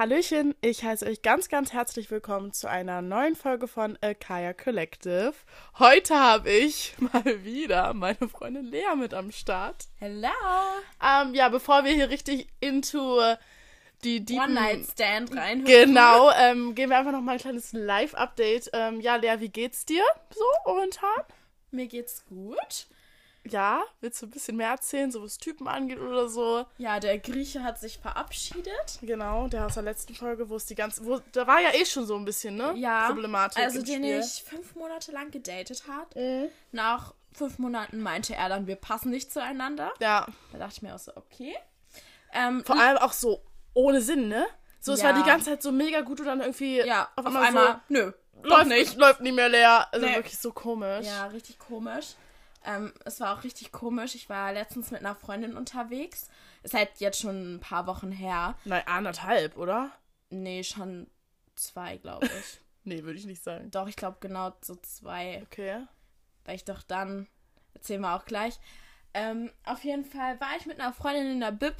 Hallöchen, ich heiße euch ganz, ganz herzlich willkommen zu einer neuen Folge von Akaya Collective. Heute habe ich mal wieder meine Freundin Lea mit am Start. Hello! Ähm, ja, bevor wir hier richtig into die deepen... One-Night-Stand rein. Genau, ähm, geben wir einfach noch mal ein kleines Live-Update. Ähm, ja, Lea, wie geht's dir so momentan? Mir geht's gut. Ja, willst du ein bisschen mehr erzählen, so was Typen angeht oder so? Ja, der Grieche hat sich verabschiedet. Genau, der aus der letzten Folge, wo es die ganze, wo, da war ja eh schon so ein bisschen, ne? Ja. Problematik Also den Spiel. ich fünf Monate lang gedatet hat. Mhm. Nach fünf Monaten meinte er dann, wir passen nicht zueinander. Ja, Da dachte ich mir auch so, okay. Ähm, vor allem auch so ohne Sinn, ne? So, es Ja. war die ganze Zeit so mega gut und dann irgendwie ja, auf auf einmal, einmal, nö, so, doch läuft nicht. läuft nicht mehr leer. Also Nee. wirklich so komisch. Ja, richtig komisch. Ähm, es war auch richtig komisch. Ich war letztens mit einer Freundin unterwegs. Ist halt jetzt schon ein paar Wochen her. Nein, anderthalb, oder? Nee, schon zwei, glaube ich. Nee, würde ich nicht sagen. Doch, ich glaube genau so zwei. Okay. weil ich doch dann, erzählen wir auch gleich. Ähm, auf jeden Fall war ich mit einer Freundin in der Bib.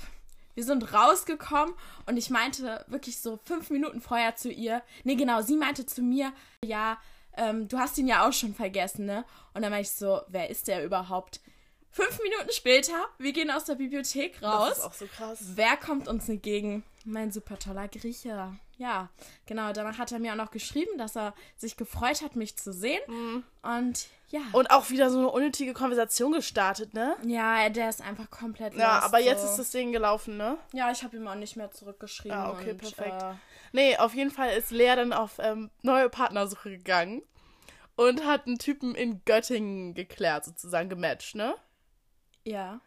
Wir sind rausgekommen und ich meinte wirklich so fünf Minuten vorher zu ihr. Nee, genau, sie meinte zu mir, ja, ähm, du hast ihn ja auch schon vergessen, ne? Und dann meinte ich so, wer ist der überhaupt? Fünf Minuten später, wir gehen aus der Bibliothek Das raus. ist auch so krass. Wer kommt uns entgegen? Mein super toller Grieche. Ja, genau. Danach hat er mir auch noch geschrieben, dass er sich gefreut hat, mich zu sehen. Und ja. Und auch wieder so eine unnötige Konversation gestartet, ne? Ja, der ist einfach komplett Ja, lost, aber jetzt so. ist das Ding gelaufen, ne? Ja, ich habe ihm auch nicht mehr zurückgeschrieben. Ah, okay, und, perfekt. Äh, Nee, auf jeden Fall ist Lea dann auf ähm, neue Partnersuche gegangen und hat einen Typen in Göttingen geklärt, sozusagen gematcht, ne? ja.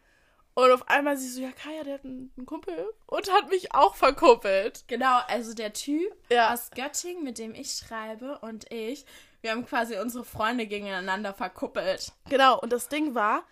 Und auf einmal sie so, ja, Kaya, der hat einen, einen Kumpel und hat mich auch verkuppelt. Genau, also der Typ Ja. aus Göttingen, mit dem ich schreibe, und ich, wir haben quasi unsere Freunde gegeneinander verkuppelt. Genau, und das Ding war,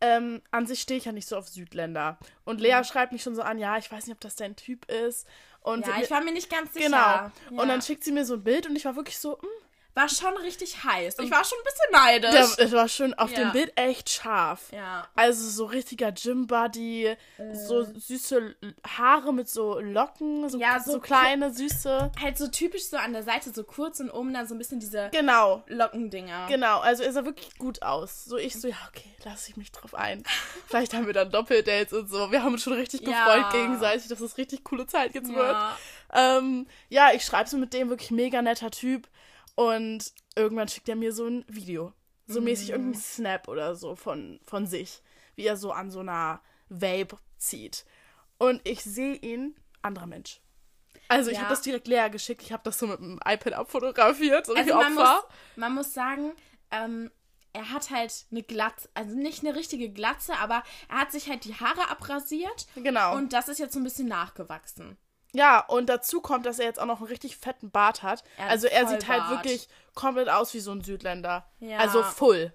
ähm, an sich stehe ich ja nicht so auf Südländer. Und Lea Mhm. schreibt mich schon so an, ja, ich weiß nicht, ob das dein Typ ist. Und Ja, ich war mir nicht ganz sicher. Genau. Ja. Und dann schickt sie mir so ein Bild und ich war wirklich so, hm, war schon richtig heiß. Ich war schon ein bisschen neidisch. der, es war schon auf Ja. dem Bild echt scharf. ja. Also so richtiger Gym-Buddy, so Äh. süße Haare mit so Locken, so, Ja, so, so kleine, süße. Halt so typisch so an der Seite so kurz und oben dann so ein bisschen diese Genau, Lockendinger. genau. Also er sah wirklich gut aus. So ich so, ja, okay, lasse ich mich drauf ein. Vielleicht haben wir dann Doppeldates und so. Wir haben uns schon richtig Ja. gefreut gegenseitig, dass es richtig coole Zeit jetzt wird. Ja. Ähm, ja, ich schreibe so mit dem wirklich mega netter Typ und irgendwann schickt er mir so ein Video. So mäßig Mhm. irgendein Snap oder so von, von sich, wie er so an so einer Vape zieht. Und ich sehe ihn, anderer Mensch. Also ich Ja. habe das direkt leer geschickt, ich habe das so mit dem iPad abfotografiert, so Also wie man muss, man muss sagen, ähm, er hat halt eine Glatze, also nicht eine richtige Glatze, aber er hat sich halt die Haare abrasiert Genau. und das ist jetzt so ein bisschen nachgewachsen. Ja, und dazu kommt, dass er jetzt auch noch einen richtig fetten Bart hat. Er hat also er sieht halt wirklich komplett aus wie so ein Südländer. Ja. Also full.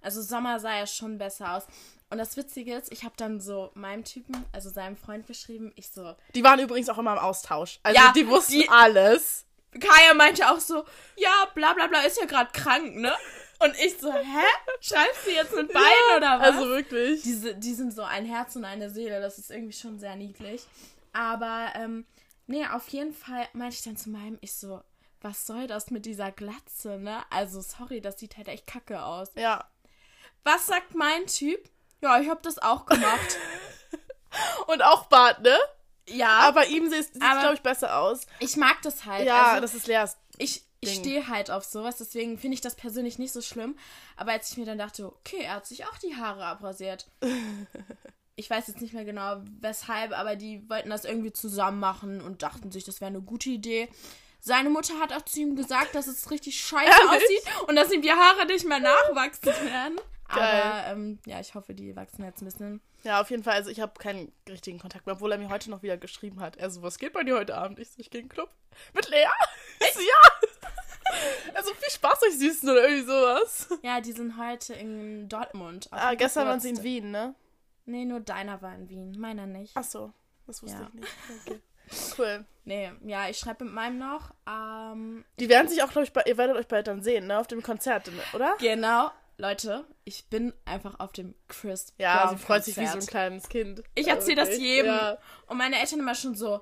Also Sommer sah ja schon besser aus. Und das Witzige ist, ich habe dann so meinem Typen, also seinem Freund geschrieben, ich so, Die waren übrigens auch immer im Austausch. Also Ja, die wussten die- alles. Kaya meinte auch so, ja, bla bla bla, ist ja gerade krank, ne? Und ich so, hä? Schreibst du jetzt mit beiden oder was? Also wirklich. Diese, die sind so ein Herz und eine Seele, das ist irgendwie schon sehr niedlich. Aber, ähm, nee, auf jeden Fall meinte ich dann zu meinem, ich so, was soll das mit dieser Glatze, ne? Also, sorry, das sieht halt echt kacke aus. Ja. Was sagt mein Typ? Ja, ich hab das auch gemacht. Und auch Bart, ne? ja, Aber ihm sieht es, glaube ich, besser aus. ich mag das halt. Ja, also, das ist Leas. ich, ich stehe halt auf sowas, deswegen finde ich das persönlich nicht so schlimm. Aber als ich mir dann dachte, okay, er hat sich auch die Haare abrasiert. ich weiß jetzt nicht mehr genau weshalb, aber die wollten das irgendwie zusammen machen und dachten sich, das wäre eine gute Idee. Seine Mutter hat auch zu ihm gesagt, dass es richtig scheiße Ehrlich? aussieht und dass ihm die Haare nicht mehr nachwachsen werden. Geil. Aber ähm, ja, ich hoffe, die wachsen jetzt ein bisschen. Ja, auf jeden Fall. Also ich habe keinen richtigen Kontakt mehr, obwohl er mir heute noch wieder geschrieben hat. Er so, was geht bei dir heute Abend? Ich so, ich gehe in den Club. Mit Lea? Ich so, ja. Also viel Spaß euch Süßen oder irgendwie sowas. Ja, die sind heute in Dortmund. Ah, gestern waren sie in. Wien, ne? Nee, nur deiner war in Wien, meiner nicht. Ach so. Das wusste Ja. ich nicht. Okay. Cool. Nee, ja, ich schreibe mit meinem noch. Ähm, Die werden sich auch, glaube ich, bei, ihr werdet euch bald dann sehen, ne? Auf dem Konzert, oder? genau. Leute, ich bin einfach auf dem Chris. Ja, Brown sie freut sich wie so ein Konzert. kleines Kind. Ich erzähle das Wirklich. jedem. Ja. Und meine Eltern immer schon so,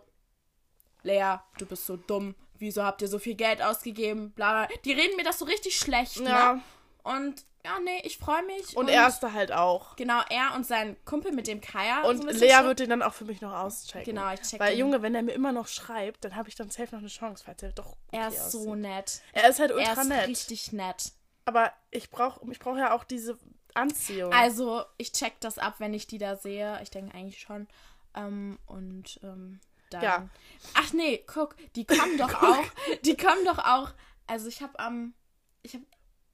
Lea, du bist so dumm. Wieso habt ihr so viel Geld ausgegeben? Bla, bla. Die reden mir das so richtig schlecht, Ja. ne? Und ja, nee, ich freue mich. Und er ist da halt auch. Genau, er und sein Kumpel mit dem Kaya. Und so Lea wird den dann auch für mich noch auschecken. Genau, ich check Weil, den. Junge, wenn er mir immer noch schreibt, dann habe ich dann safe noch eine Chance, falls er doch. Er ist so aussieht. nett. Er ist halt Er ultra ist nett. richtig nett. Aber ich brauche ich brauch ja auch diese Anziehung. Also, ich check das ab, wenn ich die da sehe. Ich denke eigentlich schon. Ähm, und ähm, dann. Ja. Ach nee, guck, die kommen doch auch. Die kommen doch auch. Also ich habe am. ich habe.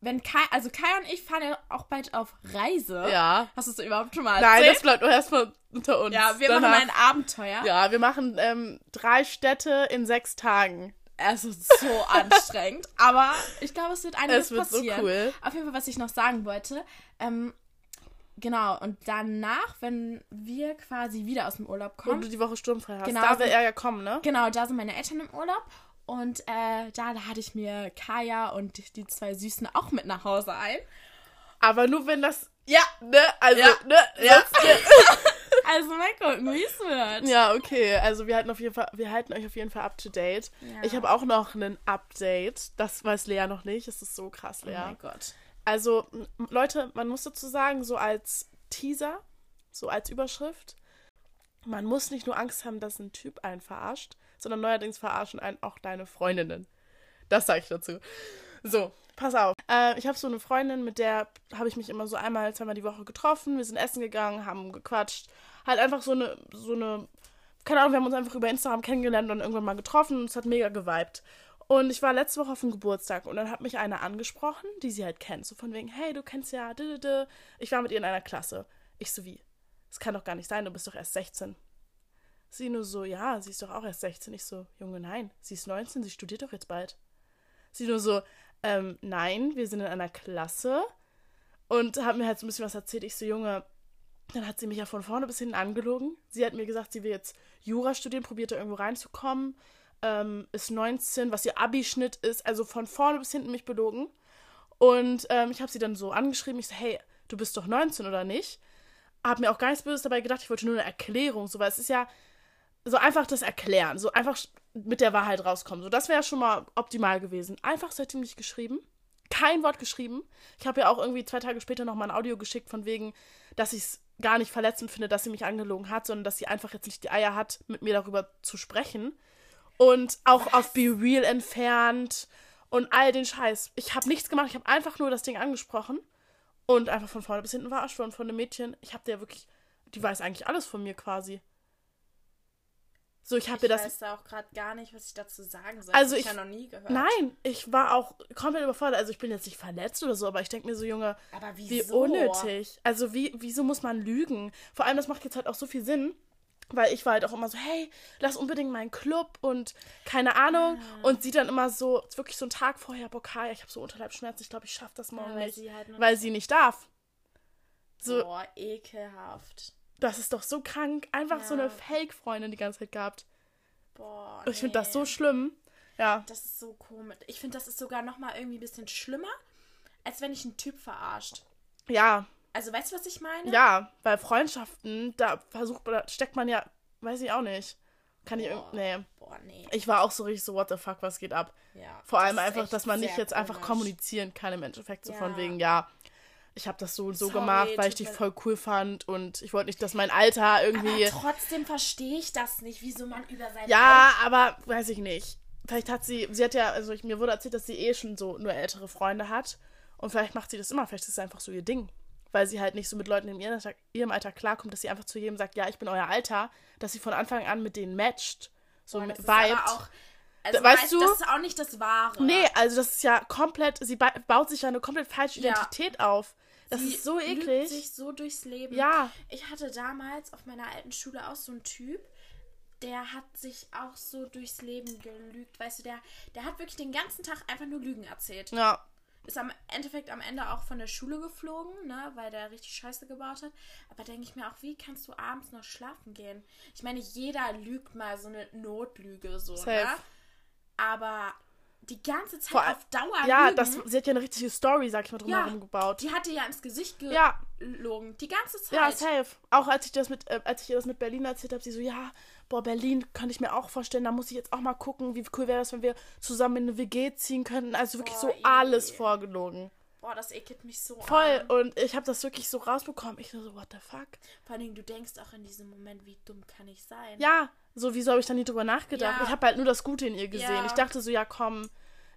Wenn Kai, also Kai und ich fahren ja auch bald auf Reise. ja. Hast du es überhaupt schon mal Nein, erzählt? das bleibt doch erstmal unter uns. ja, wir Danach- machen ein Abenteuer. Ja, wir machen ähm, drei Städte in sechs Tagen. Es ist so anstrengend. Aber ich glaube, es wird einiges Es wird so passieren. cool. Auf jeden Fall, was ich noch sagen wollte. Ähm, genau, und danach, wenn wir quasi wieder aus dem Urlaub Wo kommen. du die Woche sturmfrei hast. Genau. Da will er ja kommen, ne? Genau, da sind meine Eltern im Urlaub. Und äh, da lade ich mir Kaya und die zwei Süßen auch mit nach Hause ein. Aber nur wenn das. Ja, Ne? Also, Ja. ne? Ja. Also mal gucken, wie es wird. Ja, okay. Also wir halten auf jeden Fall, wir halten euch auf jeden Fall up to date. Ja. Ich habe auch noch ein Update. Das weiß Lea noch nicht. Es ist so krass, Oh Lea. mein Gott. Also, Leute, man muss dazu sagen, so als Teaser, so als Überschrift, man muss nicht nur Angst haben, dass ein Typ einen verarscht, sondern neuerdings verarschen einen auch deine Freundinnen. Das sage ich dazu. So, pass auf. Äh, ich habe so eine Freundin, mit der habe ich mich immer so einmal, zweimal die Woche getroffen. Wir sind essen gegangen, haben gequatscht. Halt einfach so eine, so eine, keine Ahnung, wir haben uns einfach über Instagram kennengelernt und irgendwann mal getroffen und es hat mega geweibt. Und ich war letzte Woche auf dem Geburtstag und dann hat mich eine angesprochen, die sie halt kennt. So von wegen, hey, du kennst ja, d -d -d. ich war mit ihr in einer Klasse. Ich so, wie? Das kann doch gar nicht sein, du bist doch erst 16. Sie nur so, ja, sie ist doch auch erst 16. Ich so, Junge, nein, sie ist 19, sie studiert doch jetzt bald. Sie nur so, ähm, nein, wir sind in einer Klasse. Und hat mir halt so ein bisschen was erzählt. Ich so, Junge, dann hat sie mich ja von vorne bis hinten angelogen. Sie hat mir gesagt, sie will jetzt Jura studieren, probiert da irgendwo reinzukommen. Ähm, ist 19, was ihr Abischnitt ist. Also von vorne bis hinten mich belogen. Und ähm, ich habe sie dann so angeschrieben. Ich so, hey, du bist doch 19 oder nicht? Hab mir auch gar nichts Böses dabei gedacht. Ich wollte nur eine Erklärung. So, weil es ist ja so einfach das Erklären. So einfach mit der Wahrheit rauskommen. So, das wäre schon mal optimal gewesen. Einfach seitdem nicht geschrieben. Kein Wort geschrieben. Ich habe ja auch irgendwie zwei Tage später noch mal ein Audio geschickt, von wegen, dass ich es gar nicht verletzend finde, dass sie mich angelogen hat, sondern dass sie einfach jetzt nicht die Eier hat, mit mir darüber zu sprechen. Und auch auf Be Real entfernt und all den Scheiß. Ich habe nichts gemacht, ich habe einfach nur das Ding angesprochen und einfach von vorne bis hinten verarscht worden von dem Mädchen. Ich habe der wirklich, die weiß eigentlich alles von mir quasi. So, ich habe Ich das weiß da auch gerade gar nicht, was ich dazu sagen soll. Also ich ich- ja noch nie gehört. Nein, ich war auch komplett überfordert. Also ich bin jetzt nicht verletzt oder so, aber ich denke mir so, Junge, Aber wie unnötig. Also wie, wieso muss man lügen? Vor allem, das macht jetzt halt auch so viel Sinn. Weil ich war halt auch immer so, hey, lass unbedingt meinen Club und keine Ahnung. Ah. Und sie dann immer so, wirklich so einen Tag vorher, boah, Kaya, ich habe so Unterleibsschmerzen, ich glaube, ich schaffe das morgen Ja, weil nicht. sie halt weil sie nicht darf. So, Boah, ekelhaft. Das ist doch so krank. Einfach so eine Ja. Fake-Freundin die ganze Zeit gehabt. Boah. Ich finde das so nee. schlimm. Ja. Das ist so komisch. Ich finde, das ist sogar noch mal irgendwie ein bisschen schlimmer, als wenn ich einen Typ verarscht. Ja, Also, weißt du, was ich meine? Ja, bei Freundschaften, da versucht man, da steckt man ja, weiß ich auch nicht. Kann ich irgendwie, nee. Boah, nee. Ich war auch so richtig so, what the fuck, was geht ab? Ja, Vor allem einfach, dass man nicht jetzt einfach komisch. kommunizieren kann im Endeffekt. So von Ja. wegen, ja, ich habe das so und so Sorry, gemacht, weil ich mir- voll cool fand und ich wollte nicht, dass mein Alter irgendwie. Aber trotzdem verstehe ich das nicht, wieso man über sein Ja, aber weiß ich nicht. Vielleicht hat sie, sie hat ja, also ich, mir wurde erzählt, dass sie eh schon so nur ältere Freunde hat. Und vielleicht macht sie das immer, vielleicht ist es einfach so ihr Ding. Weil sie halt nicht so mit Leuten in ihrem Alter, ihrem Alter klarkommt, dass sie einfach zu jedem sagt, ja, ich bin euer Alter, dass sie von Anfang an mit denen matcht. So Boah, mit vibet. auch, also, Weißt du? Das ist auch nicht das Wahre. Nee, also das ist ja komplett, sie ba baut sich ja eine komplett falsche Ja. Identität auf. Das Sie ist so lügt eklig. sich so durchs Leben. Ja. Ich hatte damals auf meiner alten Schule auch so einen Typ, der hat sich auch so durchs Leben gelügt. Weißt du, der, der hat wirklich den ganzen Tag einfach nur Lügen erzählt. Ja. Ist am Endeffekt am Ende auch von der Schule geflogen, ne, weil der richtig Scheiße gebaut hat. Aber denke ich mir auch, wie kannst du abends noch schlafen gehen? Ich meine, jeder lügt mal so eine Notlüge so, Safe. ne? Aber die ganze Zeit Vor auf Dauer Ja, lügen. das, sie hat ja eine richtige Story, sag ich mal, Ja. drumherum gebaut. Die hat dir ja ins Gesicht Ja. gelogen. Die ganze Zeit. Ja, safe. Auch als ich das mit, äh, als ich ihr das mit Berlin erzählt habe, sie so, ja, boah, Berlin könnte ich mir auch vorstellen, da muss ich jetzt auch mal gucken, wie cool wäre das, wenn wir zusammen in eine WG ziehen könnten. Also wirklich Boah, so alles ih. vorgelogen. Boah, das ekelt mich so Voll. an. Und ich habe das wirklich so rausbekommen. Ich so, what the fuck? Vor allem, du denkst auch in diesem Moment, wie dumm kann ich sein? Ja, so wieso habe ich dann nie drüber nachgedacht? Ja. Ich habe halt nur das Gute in ihr gesehen. Ja. Ich dachte so, ja komm,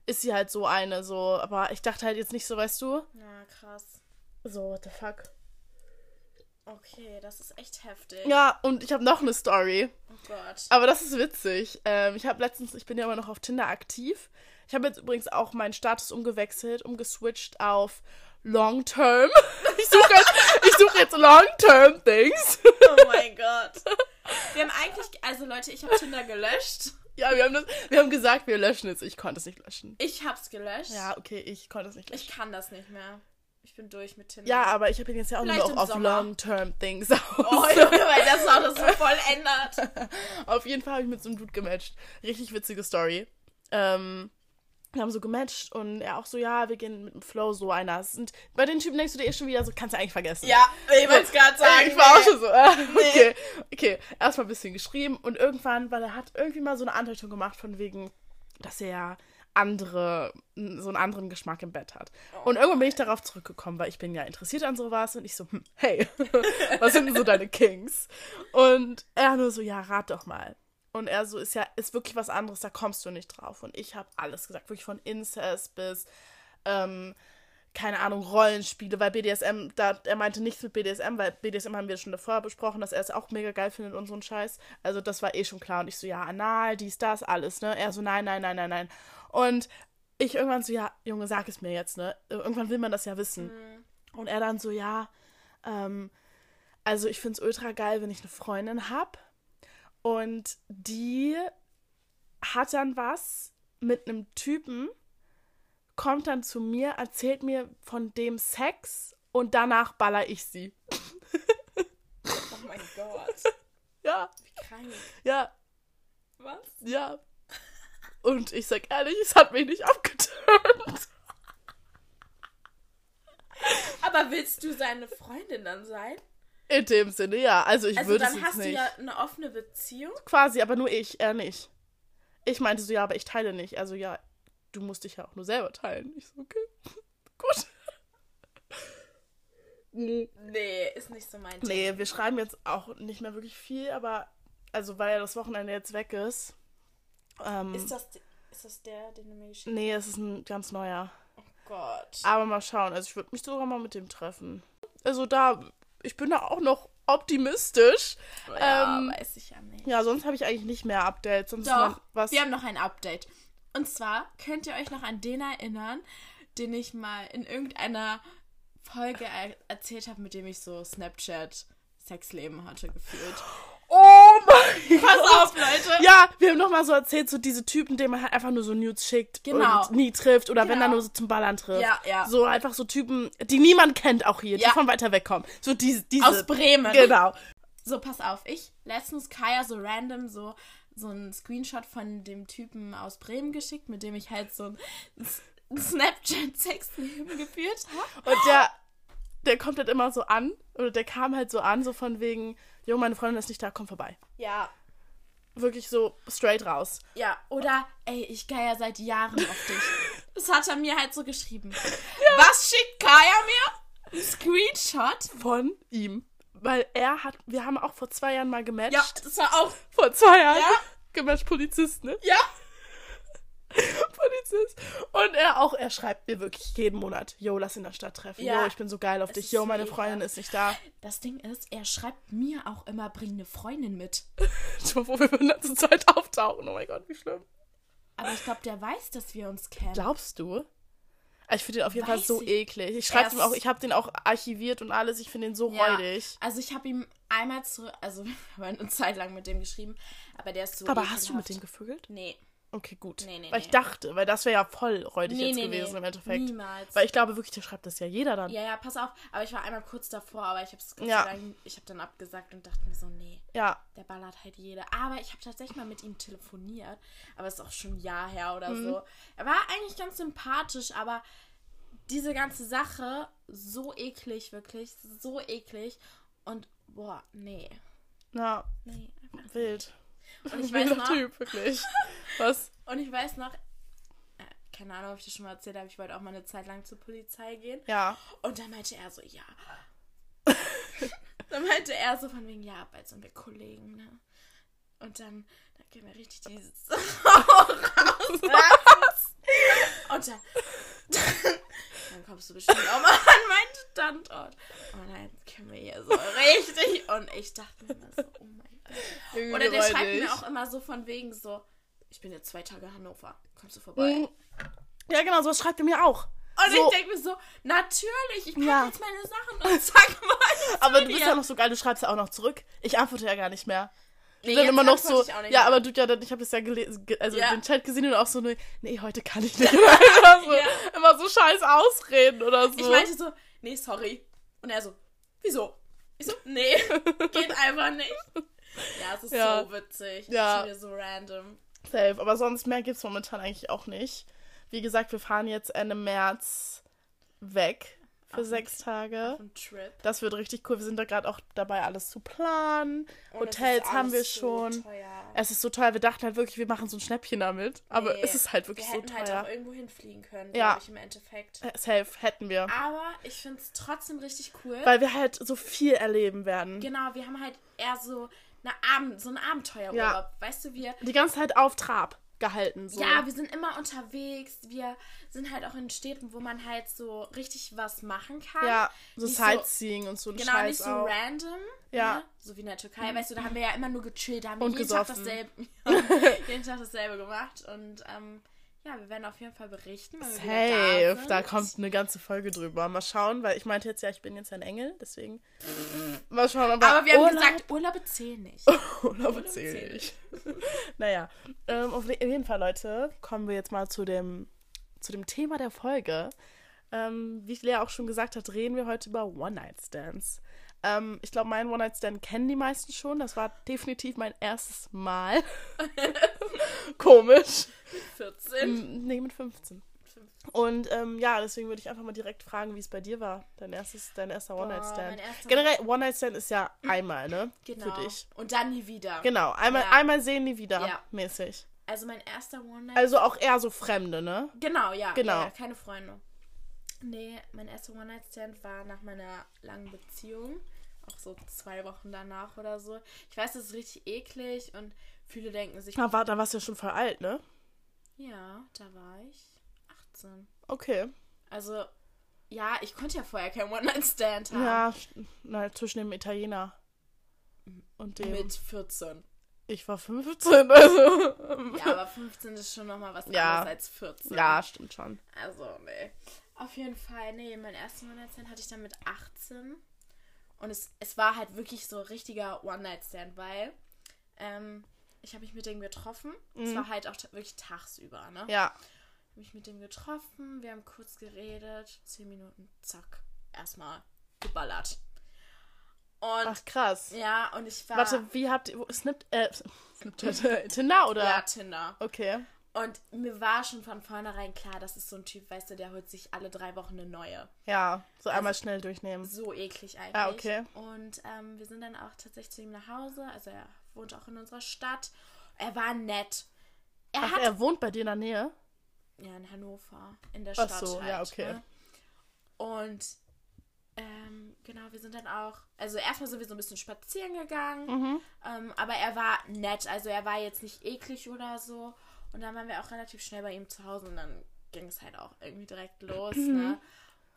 ist sie halt so eine, so. Aber ich dachte halt jetzt nicht so, weißt du? Na, krass. So, what the fuck? Okay, das ist echt heftig. Ja, und ich habe noch eine Story. Oh Gott. Aber das ist witzig. Ähm, ich habe letztens, ich bin ja immer noch auf Tinder aktiv. Ich habe jetzt übrigens auch meinen Status umgewechselt, umgeswitcht auf Long Term. Ich suche jetzt, ich suche jetzt Long Term Things. Oh mein Gott. Wir haben eigentlich, also Leute, ich habe Tinder gelöscht. Ja, wir haben, das, wir haben gesagt, wir löschen es. Ich konnte es nicht löschen. Ich hab's gelöscht. Ja, okay, ich konnte es nicht löschen. Ich kann das nicht mehr. Ich bin durch mit Tinder. Ja, aber ich habe ihn jetzt ja auch nur Vielleicht auf Sommer. Long Term Things aus. Oh, Junge, weil das auch das so voll ändert. Auf jeden Fall habe ich mit so einem Dude gematcht. Richtig witzige Story. Ähm, wir haben so gematcht und er auch so, ja, wir gehen mit dem Flow so einer. Sind, bei den Typen denkst du dir eh schon wieder so, kannst du eigentlich vergessen. Ja, ich wollte es gerade sagen. ich war auch nee. schon so, ah, okay. Okay, erstmal ein bisschen geschrieben und irgendwann, weil er hat irgendwie mal so eine Andeutung gemacht von wegen, dass er ja andere, so einen anderen Geschmack im Bett hat. Und irgendwann bin ich darauf zurückgekommen, weil ich bin ja interessiert an sowas und ich so, hm, hey, was sind denn so deine Kings? Und er nur so, ja, rat doch mal. Und er so, ist ja, ist wirklich was anderes, da kommst du nicht drauf. Und ich habe alles gesagt, wirklich von Incest bis, ähm, keine Ahnung, Rollenspiele, weil BDSM, da, er meinte nichts mit BDSM, weil BDSM haben wir schon davor besprochen, dass er es auch mega geil findet und so ein Scheiß. Also das war eh schon klar. Und ich so, ja, anal, dies, das, alles, ne? Er so, nein, nein, nein, nein, nein. Und ich irgendwann so, ja, Junge, sag es mir jetzt, ne? Irgendwann will man das ja wissen. Und er dann so, ja, ähm, also ich find's ultra geil, wenn ich eine Freundin hab und die hat dann was mit einem Typen, kommt dann zu mir, erzählt mir von dem Sex und danach baller ich sie. Oh mein Gott. Ja, Wie krank. ja, Was? ja. Und ich sag ehrlich, es hat mich nicht abgeturnt. Aber willst du seine Freundin dann sein? In dem Sinne, ja. Also ich Also würde es dann jetzt hast du nicht. ja eine offene Beziehung. Quasi, aber nur ich, er nicht. Ich meinte so, ja, aber ich teile nicht. Also ja, du musst dich ja auch nur selber teilen. Ich so, okay, gut. Nee. Ist nicht so mein Ding. Nee, wir schreiben jetzt auch nicht mehr wirklich viel, aber also weil ja das Wochenende jetzt weg ist. Ähm, Ist das, ist das der, den du mir geschickt nee, es ist ein ganz neuer. hast? Oh Gott. Aber mal schauen. Also ich würde mich sogar mal mit dem treffen. Also da, ich bin da auch noch optimistisch. ja, ähm, weiß ich ja nicht. Ja, sonst habe ich eigentlich nicht mehr Updates. Sonst Doch, was. wir haben noch ein Update. Und zwar könnt ihr euch noch an den erinnern, den ich mal in irgendeiner Folge er erzählt habe, mit dem ich so Snapchat Sexleben hatte gefühlt. Oh mein Pass Gott. auf, Leute! Ja, wir haben noch mal so erzählt, so diese Typen, denen man halt einfach nur so Nudes schickt Genau. und nie trifft oder wenn Genau. dann nur so zum Ballern trifft. Ja, ja. So einfach so Typen, die niemand kennt auch hier, die Ja. von weiter weg kommen. So diese, diese Aus Bremen. Genau. So, pass auf, ich letztens Kaya so random so so einen Screenshot von dem Typen aus Bremen geschickt, mit dem ich halt so ein S- Snapchat-Sexleben geführt habe. Und der, der kommt halt immer so an, oder der kam halt so an, so von wegen, Jo, meine Freundin ist nicht da, komm vorbei. Ja, Wirklich so straight raus. Ja, oder, ey, ich geier seit Jahren auf dich. Das hat er mir halt so geschrieben. Was schickt Kaya mir? Ein Screenshot? Von ihm. Weil er hat, wir haben auch vor zwei Jahren mal gematcht. Ja, das war auch. Vor zwei Jahren. Ja. Gematcht Polizist, ne? Ja. Polizist. Und er auch, er schreibt mir wirklich jeden Monat, yo, lass in der Stadt treffen. Ja. Yo, ich bin so geil auf dich. Yo, meine. Freundin ist nicht da. Das Ding ist, er schreibt mir auch immer, bring eine Freundin mit. Wo wir dann zur Zeit auftauchen. Oh mein Gott, wie schlimm. Aber ich glaube, der weiß, dass wir uns kennen. Glaubst du? Ich finde den auf jeden Fall so ich. eklig. Ich schreibe ihm auch, ich habe den auch archiviert und alles. Ich finde den so räudig. Also ich habe ihm einmal zurück, also wir haben eine Zeit lang mit dem geschrieben, aber der ist so Aber hast du mit dem gevögelt? Nee. Okay, gut. Nee, nee, weil ich nee. dachte, weil das wäre ja voll räudig jetzt nee, gewesen nee. im Endeffekt. Niemals. Weil ich glaube wirklich, der schreibt das ja jeder dann. ja, ja, pass auf. Aber ich war einmal kurz davor, aber ich hab's Gott Ja. ich habe dann abgesagt und dachte mir so, nee, Ja. der ballert halt jede. Aber ich habe tatsächlich mal mit ihm telefoniert, aber ist auch schon ein Jahr her oder Mhm. so. Er war eigentlich ganz sympathisch, aber diese ganze Sache so eklig, wirklich, so eklig. Und boah, nee, Ja, nee, einfach. wild. Und ich weiß noch, Typ, wirklich. Was? und ich weiß noch, äh, keine Ahnung, ob ich das schon mal erzählt habe, ich wollte auch mal eine Zeit lang zur Polizei gehen. Ja. Und dann meinte er so, ja. dann meinte er so von wegen, ja, bald sind wir Kollegen, ne? Und dann, dann gehen wir richtig dieses raus. Und dann, dann kommst du bestimmt auch mal an meinen Standort. Und dann können wir hier so richtig. Und ich dachte mir immer so, oh mein Gott. Oder der schreibt mir auch immer so von wegen so, ich bin jetzt zwei Tage in Hannover. Kommst du vorbei? Mhm. Ja, genau, sowas schreibt er mir auch. Und so, ich denke mir so, natürlich, ich packe Ja. jetzt meine Sachen und sag mal. aber du bist ja noch so geil, du schreibst ja auch noch zurück. Ich antworte ja gar nicht mehr. Nee, dann immer noch so, ja, aber du ja, dann- ich habe das ja gelesen, ge- also Ja. den Chat gesehen und auch so, nee, nee heute kann ich nicht. immer, so, Ja. immer so scheiß Ausreden oder so. Ich meinte so, nee, sorry. Und er so, wieso? Ich so, nee, geht einfach nicht. Ja, es ist Ja. so witzig. Ja. Schon wieder so random. Safe, aber sonst mehr gibt's momentan eigentlich auch nicht. Wie gesagt, wir fahren jetzt Ende März weg für Auf sechs Tage. Das wird richtig cool. Wir sind da gerade auch dabei, alles zu planen. Und Hotels haben wir so schon. teuer. Es ist so teuer. Wir dachten halt wirklich, wir machen so ein Schnäppchen damit. Aber Nee, es ist halt wirklich wir so hätten halt teuer. auch irgendwo hinfliegen können, Ja. glaube ich, im Endeffekt. Äh, Safe, hätten wir. Aber ich finde es trotzdem richtig cool. Weil wir halt so viel erleben werden. genau, wir haben halt eher so, eine Abend, so einen Abenteuerurlaub. Ja. Weißt du, wir Die ganze Zeit auf Trab gehalten. So. Ja, wir sind immer unterwegs. Wir sind halt auch in Städten, wo man halt so richtig was machen kann. ja so Nicht so- Sightseeing und so ein Genau, Scheiß nicht so auch. random. Ja. Ne? So wie in der Türkei. Weißt du, da haben wir ja immer nur gechillt. Da haben wir jeden Tag, dasselbe, jeden Tag dasselbe gemacht. Und ähm, ja, wir werden auf jeden Fall berichten. Wenn Safe, da, da kommt eine ganze Folge drüber. Mal schauen, weil ich meinte jetzt ja, ich bin jetzt ein Engel, deswegen. Mal schauen, aber, Aber wir haben Urlaub- gesagt, Urlaube zählen nicht. Urlaub Urlaub zähle zählt ich. naja, ähm, auf jeden Fall, Leute, kommen wir jetzt mal zu dem, zu dem Thema der Folge. Ähm, wie Lea auch schon gesagt hat, reden wir heute über One-Night-Stands. Ähm, ich glaube, meinen One-Night-Stand kennen die meisten schon. Das war definitiv mein erstes Mal. Komisch. 14. Ähm, nee, mit 15. Und ähm, ja, deswegen würde ich einfach mal direkt fragen, wie es bei dir war. Dein erstes, dein erster One-Night-Stand. mein Generell, One-Night-Stand ist ja einmal, ne? Genau. Für dich. Und dann nie wieder. Genau, einmal, Ja. einmal sehen, nie wieder. Ja. Mäßig. Also mein erster One-Night Also auch eher so Fremde, ne? Genau, ja. Genau. Ja, keine Freunde. Nee, mein erster One-Night-Stand war nach meiner langen Beziehung. Auch so zwei Wochen danach oder so. Ich weiß, das ist richtig eklig und viele denken sich, war, da warst du ja schon voll alt, ne? ja, da war ich 18. Okay. Also, ja, ich konnte ja vorher kein One-Night-Stand haben. Ja, na, zwischen dem Italiener und dem. Mit 14. Ich war 15, also. Ja, aber 15 ist schon nochmal was Ja. anderes als 14. ja, stimmt schon. Also, nee. Auf jeden Fall, nee, mein erstes One-Night-Stand hatte ich dann mit 18. Und es, es war halt wirklich so richtiger One-Night-Stand, weil ähm, ich habe mich mit dem getroffen. Es war halt auch wirklich tagsüber, ne? Mhm. Ja. Habe mich mit dem getroffen, wir haben kurz geredet, 10 Minuten, zack, erstmal geballert. Und Ach, krass. ja, und ich war. Warte, wie habt ihr. Snip, äh, äh, Tinder oder? Ja, Tinder. Okay. Und mir war schon von vornherein klar, das ist so ein Typ, weißt du, der holt sich alle drei Wochen eine neue. Ja, so einmal schnell durchnehmen. So eklig eigentlich. Ah, okay. Und ähm, wir sind dann auch tatsächlich zu ihm nach Hause. Also er wohnt auch in unserer Stadt. Er war nett. Er Ach, hat er wohnt bei dir in der Nähe? ja in Hannover in der Ach Stadt. so, halt, ja, okay. Ne? Und ähm, genau, wir sind dann auch, also erstmal sind wir so ein bisschen spazieren gegangen, Mhm. ähm, aber er war nett, also er war jetzt nicht eklig oder so. Und dann waren wir auch relativ schnell bei ihm zu Hause und dann ging es halt auch irgendwie direkt los, ne?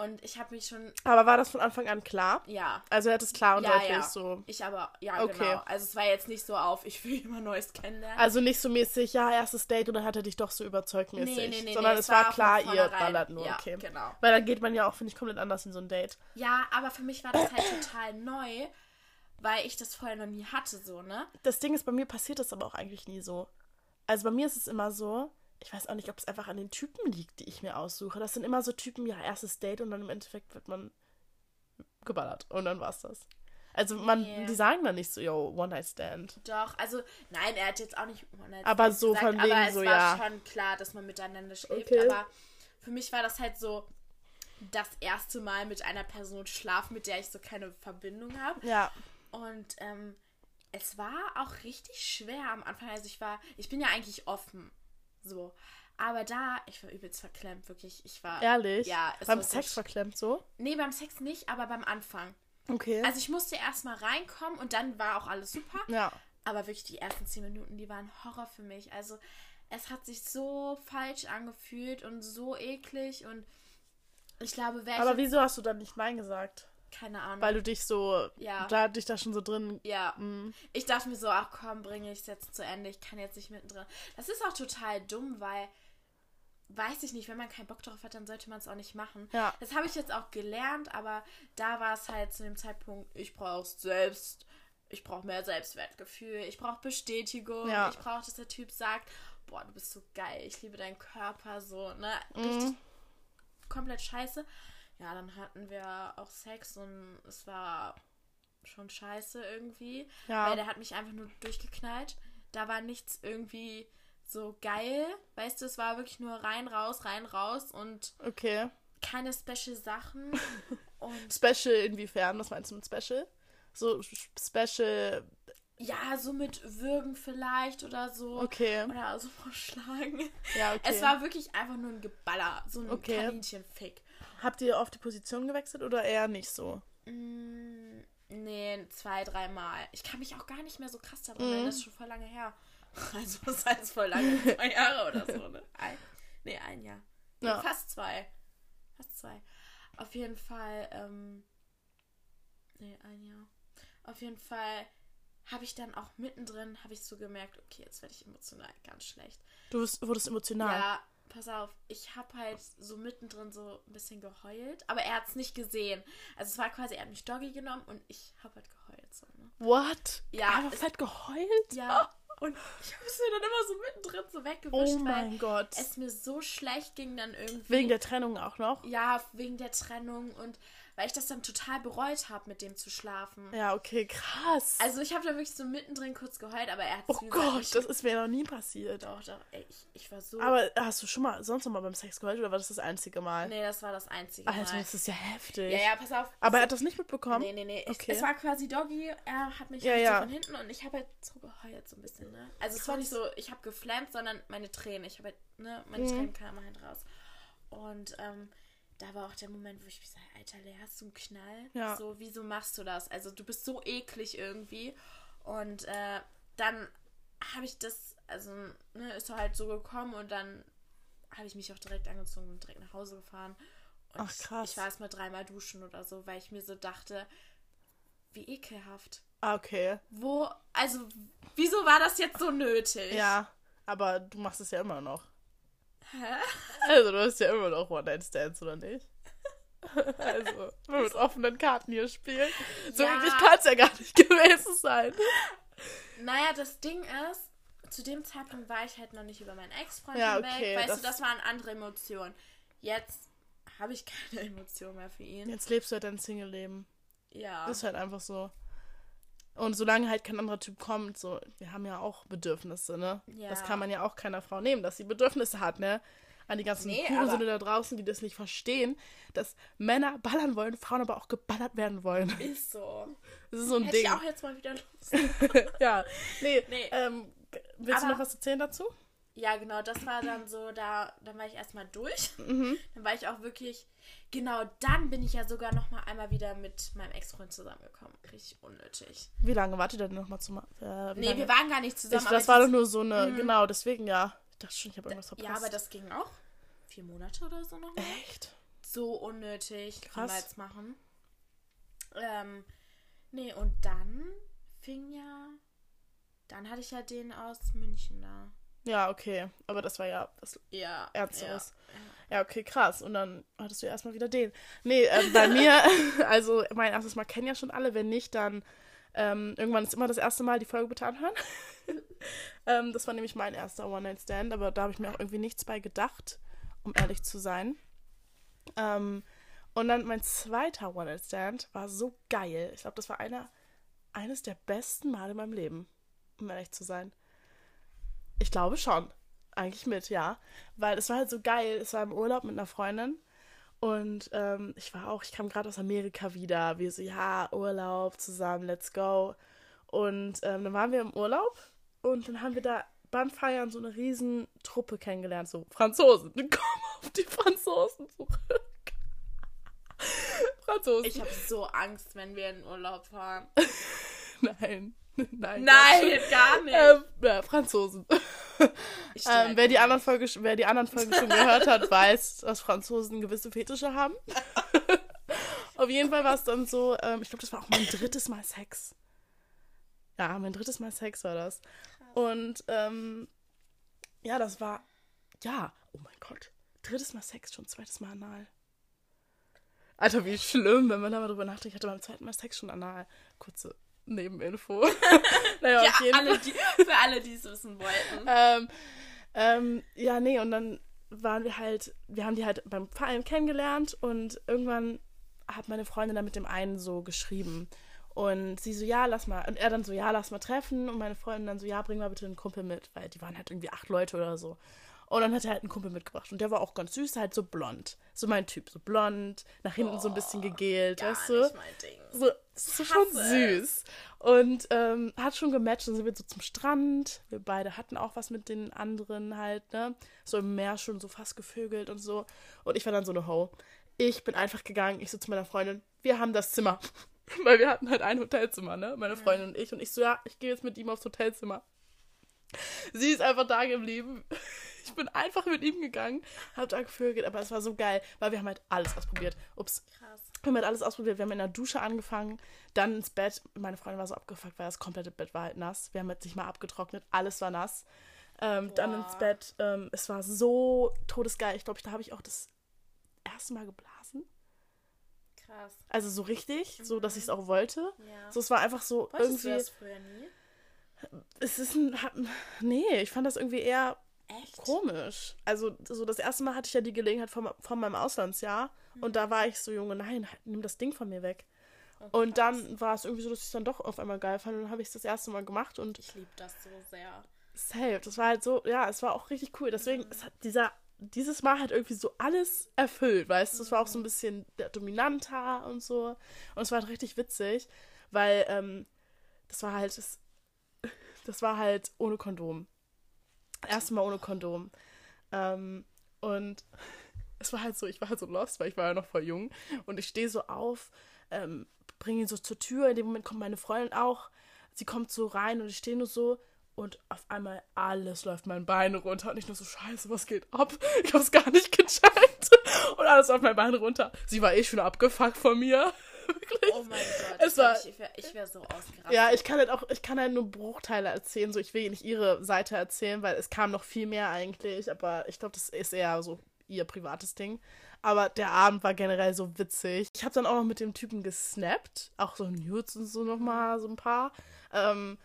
Und ich habe mich schon, Aber war das von Anfang an klar? ja, Also er hat es klar und Ja, deutlich ja. so. Ich aber, ja, Okay. genau. Also es war jetzt nicht so auf, ich will immer Neues kennenlernen. Also nicht so mäßig, ja, erstes Date und dann hat er dich doch so überzeugt mäßig. Nee, nee, nee, sondern nee, es war war klar, ihr ballert nur, Ja, okay. genau. Weil dann geht man ja auch, finde ich, komplett anders in so ein Date. ja, aber für mich war das halt total neu, weil ich das vorher noch nie hatte, so, ne? Das Ding ist, bei mir passiert das aber auch eigentlich nie so. Also bei mir ist es immer so, ich weiß auch nicht, ob es einfach an den Typen liegt, die ich mir aussuche. Das sind immer so Typen, ja, erstes Date und dann im Endeffekt wird man geballert und dann war's das. Also man, Nee. die sagen dann nicht so, yo, One Night Stand. Doch, also nein, er hat jetzt auch nicht One-Night Aber Stands so von wegen aber es so, war ja. schon klar, dass man miteinander schläft. Okay. Aber für mich war das halt so das erste Mal mit einer Person schlafen, mit der ich so keine Verbindung habe. Ja. Und ähm, es war auch richtig schwer am Anfang. Also ich war, ich bin ja eigentlich offen. So. Aber da, ich war übelst verklemmt, wirklich. Ich war. Ehrlich? Ja, es Beim Sex verklemmt so? Nee, beim Sex nicht, aber beim Anfang. Okay. Also ich musste erstmal reinkommen und dann war auch alles super. ja. Aber wirklich die ersten zehn Minuten, die waren Horror für mich. Also es hat sich so falsch angefühlt und so eklig und ich glaube, wäre Aber wieso hast du dann nicht Nein gesagt? Keine Ahnung. Weil du dich so, Ja. da dich da schon so drin. ja, Mm, ich dachte mir so, ach komm, bringe ich es jetzt zu Ende. Ich kann jetzt nicht mittendrin. Das ist auch total dumm, weil weiß ich nicht, wenn man keinen Bock drauf hat, dann sollte man es auch nicht machen. Ja. Das habe ich jetzt auch gelernt, aber da war es halt zu dem Zeitpunkt, ich brauche es selbst. Ich brauche mehr Selbstwertgefühl. Ich brauche Bestätigung. Ja. Ich brauche, dass der Typ sagt, boah, du bist so geil. Ich liebe deinen Körper. So, ne? Mhm. Richtig komplett scheiße. Ja, dann hatten wir auch Sex und es war schon scheiße irgendwie. Ja. Weil der hat mich einfach nur durchgeknallt. Da war nichts irgendwie so geil. Weißt du, es war wirklich nur rein, raus, rein, raus und Okay. keine Special Sachen. Special inwiefern? Was meinst du mit Special? So Special. ja, so mit Würgen vielleicht oder so. Okay. Oder so verschlagen. Ja, okay. Es war wirklich einfach nur ein Geballer. So ein Okay. Kaninchenfick. Habt ihr oft die Position gewechselt oder eher nicht so? Mm, nee, zwei, dreimal. Ich kann mich auch gar nicht mehr so krass daran Mhm. erinnern. Das ist schon voll lange her. Also, was heißt voll lange? Zwei Jahre oder so, ne? Ein, nee, ein Jahr. Nee, Ja. Fast zwei. Fast zwei. Auf jeden Fall, ähm. Nee, ein Jahr. Auf jeden Fall habe ich dann auch mittendrin, habe ich so gemerkt, okay, jetzt werde ich emotional ganz schlecht. Du wirst- wurdest emotional. Ja, pass auf, ich habe halt so mittendrin so ein bisschen geheult, aber er hat es nicht gesehen. Also es war quasi, er hat mich Doggy genommen und ich habe halt geheult. So, ne? What? Ja, Einfach es- fett geheult? Ja, und ich habe es mir dann immer so mittendrin so weggewischt, Oh mein Gott. es mir so schlecht ging dann irgendwie. Wegen der Trennung auch noch? ja, wegen der Trennung und weil ich das dann total bereut habe, mit dem zu schlafen. Ja, okay, krass. Also ich habe da wirklich so mittendrin kurz geheult, aber er hat oh Gott, das ist mir noch nie passiert. Doch, doch, ey, ich, ich war so... Aber hast du schon mal sonst noch mal beim Sex geheult oder war das das einzige Mal? nee, das war das einzige Alter, Mal. das ist ja heftig. Ja, ja, pass auf. Aber er hat das nicht mitbekommen? Nee, nee, nee. Ich, Okay. Es war quasi Doggy. Er hat mich Ja, halt ja. so von hinten und ich habe halt so geheult so ein bisschen, ne? Also es war nicht so, ich habe geflammt, sondern meine Tränen. Ich habe halt, ne, meine Mhm. Tränen kamen halt raus. Und ähm, da war auch der Moment, wo ich mich sage, Alter, Lea, hast du einen Knall? Ja. So, wieso machst du das? Also du bist so eklig irgendwie. Und äh, dann habe ich das, also, ne, ist halt so gekommen und dann habe ich mich auch direkt angezogen und direkt nach Hause gefahren. Und Ach, krass. Ich war erst mal dreimal duschen oder so, weil ich mir so dachte, wie ekelhaft. Ah, okay. Wo, also, wieso war das jetzt so nötig? Ja, aber du machst es ja immer noch. Hä? Also, du hast ja immer noch One-Night-Stands, oder nicht? Also, wir mit offenen Karten hier spielen. So Ja. eklig kann es ja gar nicht gewesen sein. Naja, das Ding ist, zu dem Zeitpunkt war ich halt noch nicht über meinen Ex-Freund Ja, hinweg. okay, weißt das- du, das waren andere Emotionen. Jetzt habe ich keine Emotion mehr für ihn. Jetzt lebst du halt dein Single-Leben. Ja. Das ist halt einfach so. Und solange halt kein anderer Typ kommt, so, wir haben ja auch Bedürfnisse, ne? Ja. Das kann man ja auch keiner Frau nehmen, dass sie Bedürfnisse hat, ne? An die ganzen Nee, aber- da draußen, die das nicht verstehen, dass Männer ballern wollen, Frauen aber auch geballert werden wollen. Ist so. Das ist so ein Hätte Ding. ich auch jetzt mal wieder Lust. ja. Nee, Nee. Ähm, willst du Aber- noch was erzählen dazu? Ja, genau, das war dann so, da, dann war ich erstmal durch. Mhm. Dann war ich auch wirklich, genau, dann bin ich ja sogar noch mal einmal wieder mit meinem Ex-Freund zusammengekommen. Richtig unnötig. Wie lange wartet ihr denn nochmal zum. Äh, Nee, lange? wir waren gar nicht zusammen. ich, das war doch nur so eine. Genau, deswegen ja. Ich dachte schon, ich habe irgendwas verpasst. Ja, aber das ging auch vier Monate oder so noch. mal. Echt? So unnötig. Kann Krass. man jetzt machen. Ähm, nee, und dann fing ja, dann hatte ich ja den aus München da. Ja, okay. Aber das war ja was Ja. Ernsteres. Ja. Ja, okay, krass. Und dann hattest du erstmal wieder den. Nee, äh, bei mir, also mein erstes Mal kennen ja schon alle. Wenn nicht, dann Ähm, irgendwann ist immer das erste Mal die Folge bitte anhören. ähm, das war nämlich mein erster One-Night-Stand, aber da habe ich mir auch irgendwie nichts bei gedacht, um ehrlich zu sein. Ähm, und dann mein zweiter One-Night-Stand war so geil. Ich glaube, das war einer, eines der besten Male in meinem Leben, um ehrlich zu sein. Ich glaube schon. Eigentlich mit, ja. Weil es war halt so geil. Es war im Urlaub mit einer Freundin. Und ähm, ich war auch, ich kam gerade aus Amerika wieder. Wir so, ja, Urlaub zusammen, let's go. Und ähm, dann waren wir im Urlaub und dann haben wir da beim Feiern so eine riesen Truppe kennengelernt, so Franzosen. Kommen auf die Franzosen zurück. Franzosen. Ich habe so Angst, wenn wir in Urlaub fahren. Nein. Nein, Nein gar nicht. Ähm, ja, Franzosen. Ähm, wer, die anderen Folge, wer die anderen Folgen schon gehört hat, weiß, dass Franzosen gewisse Fetische haben. Auf jeden Fall war es dann so, ähm, ich glaube, das war auch mein drittes Mal Sex. Ja, mein drittes Mal Sex war das. Und ähm, ja, das war, ja, oh mein Gott, drittes Mal Sex, schon zweites Mal anal. Alter, wie schlimm, wenn man da mal drüber nachdenkt. Ich hatte beim zweiten Mal Sex schon anal. Kurze Nebeninfo. naja, ja, alle, die, für alle, die es wissen wollten. ähm, ähm, ja, nee, und dann waren wir halt, wir haben die halt beim Verein kennengelernt und irgendwann hat meine Freundin dann mit dem einen so geschrieben. Und sie so, ja, lass mal. Und er dann so, ja, lass mal treffen. Und meine Freundin dann so, ja, bring mal bitte einen Kumpel mit, weil die waren halt irgendwie acht Leute oder so. Und dann hat er halt einen Kumpel mitgebracht. Und der war auch ganz süß, halt so blond. So mein Typ, so blond, nach hinten oh, so ein bisschen gegelt, weißt du? Nicht So, so schon süß. Und ähm, hat schon gematcht. Dann sind wir so zum Strand. Wir beide hatten auch was mit den anderen halt, ne? So im Meer schon so fast gevögelt und so. Und ich war dann so eine Ho. Ich bin einfach gegangen. Ich so zu meiner Freundin, wir haben das Zimmer. Weil wir hatten halt ein Hotelzimmer, ne? Meine Freundin und ich. Und ich so, ja, ich gehe jetzt mit ihm aufs Hotelzimmer. Sie ist einfach da geblieben. Ich bin einfach mit ihm gegangen, hab da gevögelt, aber es war so geil, weil wir haben halt alles ausprobiert. Ups. Krass. Wir haben halt alles ausprobiert. Wir haben in der Dusche angefangen, dann ins Bett. Meine Freundin war so abgefuckt, weil das komplette Bett war halt nass. Wir haben jetzt nicht mal abgetrocknet, alles war nass. Ähm, dann ins Bett. Ähm, es war so todesgeil. Ich glaube, da habe ich auch das erste Mal geblasen. Krass. Also so richtig, mhm. so dass ich es auch wollte. Ja. So, es war einfach so Wolltest irgendwie. Du das früher nie? Es ist ein. Nee, ich fand das irgendwie eher Echt? komisch. Also, so das erste Mal hatte ich ja die Gelegenheit von, von meinem Auslandsjahr. Mhm. Und da war ich so, Junge, nein, halt, nimm das Ding von mir weg. Oh, und dann war es irgendwie so, dass ich es dann doch auf einmal geil fand. Und dann habe ich es das erste Mal gemacht. Und ich liebe das so sehr. Safe. Das war halt so, ja, es war auch richtig cool. Deswegen, mhm. es hat dieser, dieses Mal hat irgendwie so alles erfüllt, weißt du? Es war auch so ein mhm. bisschen dominanter und so. Und es war halt richtig witzig, weil ähm, das war halt, das, das war halt ohne Kondom. Erstmal ohne Kondom. Ähm, und es war halt so, ich war halt so lost, weil ich war ja noch voll jung. Und ich stehe so auf, ähm, bringe ihn so zur Tür. In dem Moment kommt meine Freundin auch. Sie kommt so rein und ich stehe nur so. Und auf einmal alles läuft mein Bein runter. Und ich nur so, scheiße, was geht ab? Ich hab's gar nicht gecheckt. Und alles läuft mein Bein runter. Sie war eh schon abgefuckt von mir. Wirklich. Oh mein Gott. Es ich war, ich wäre wär so ausgerastet. Ja, ich kann halt auch, ich kann halt nur Bruchteile erzählen. So, ich will nicht ihre Seite erzählen, weil es kam noch viel mehr eigentlich. Aber ich glaube, das ist eher so ihr privates Ding. Aber der Abend war generell so witzig. Ich habe dann auch noch mit dem Typen gesnappt. Auch so Nudes und so nochmal, so ein paar. Ähm,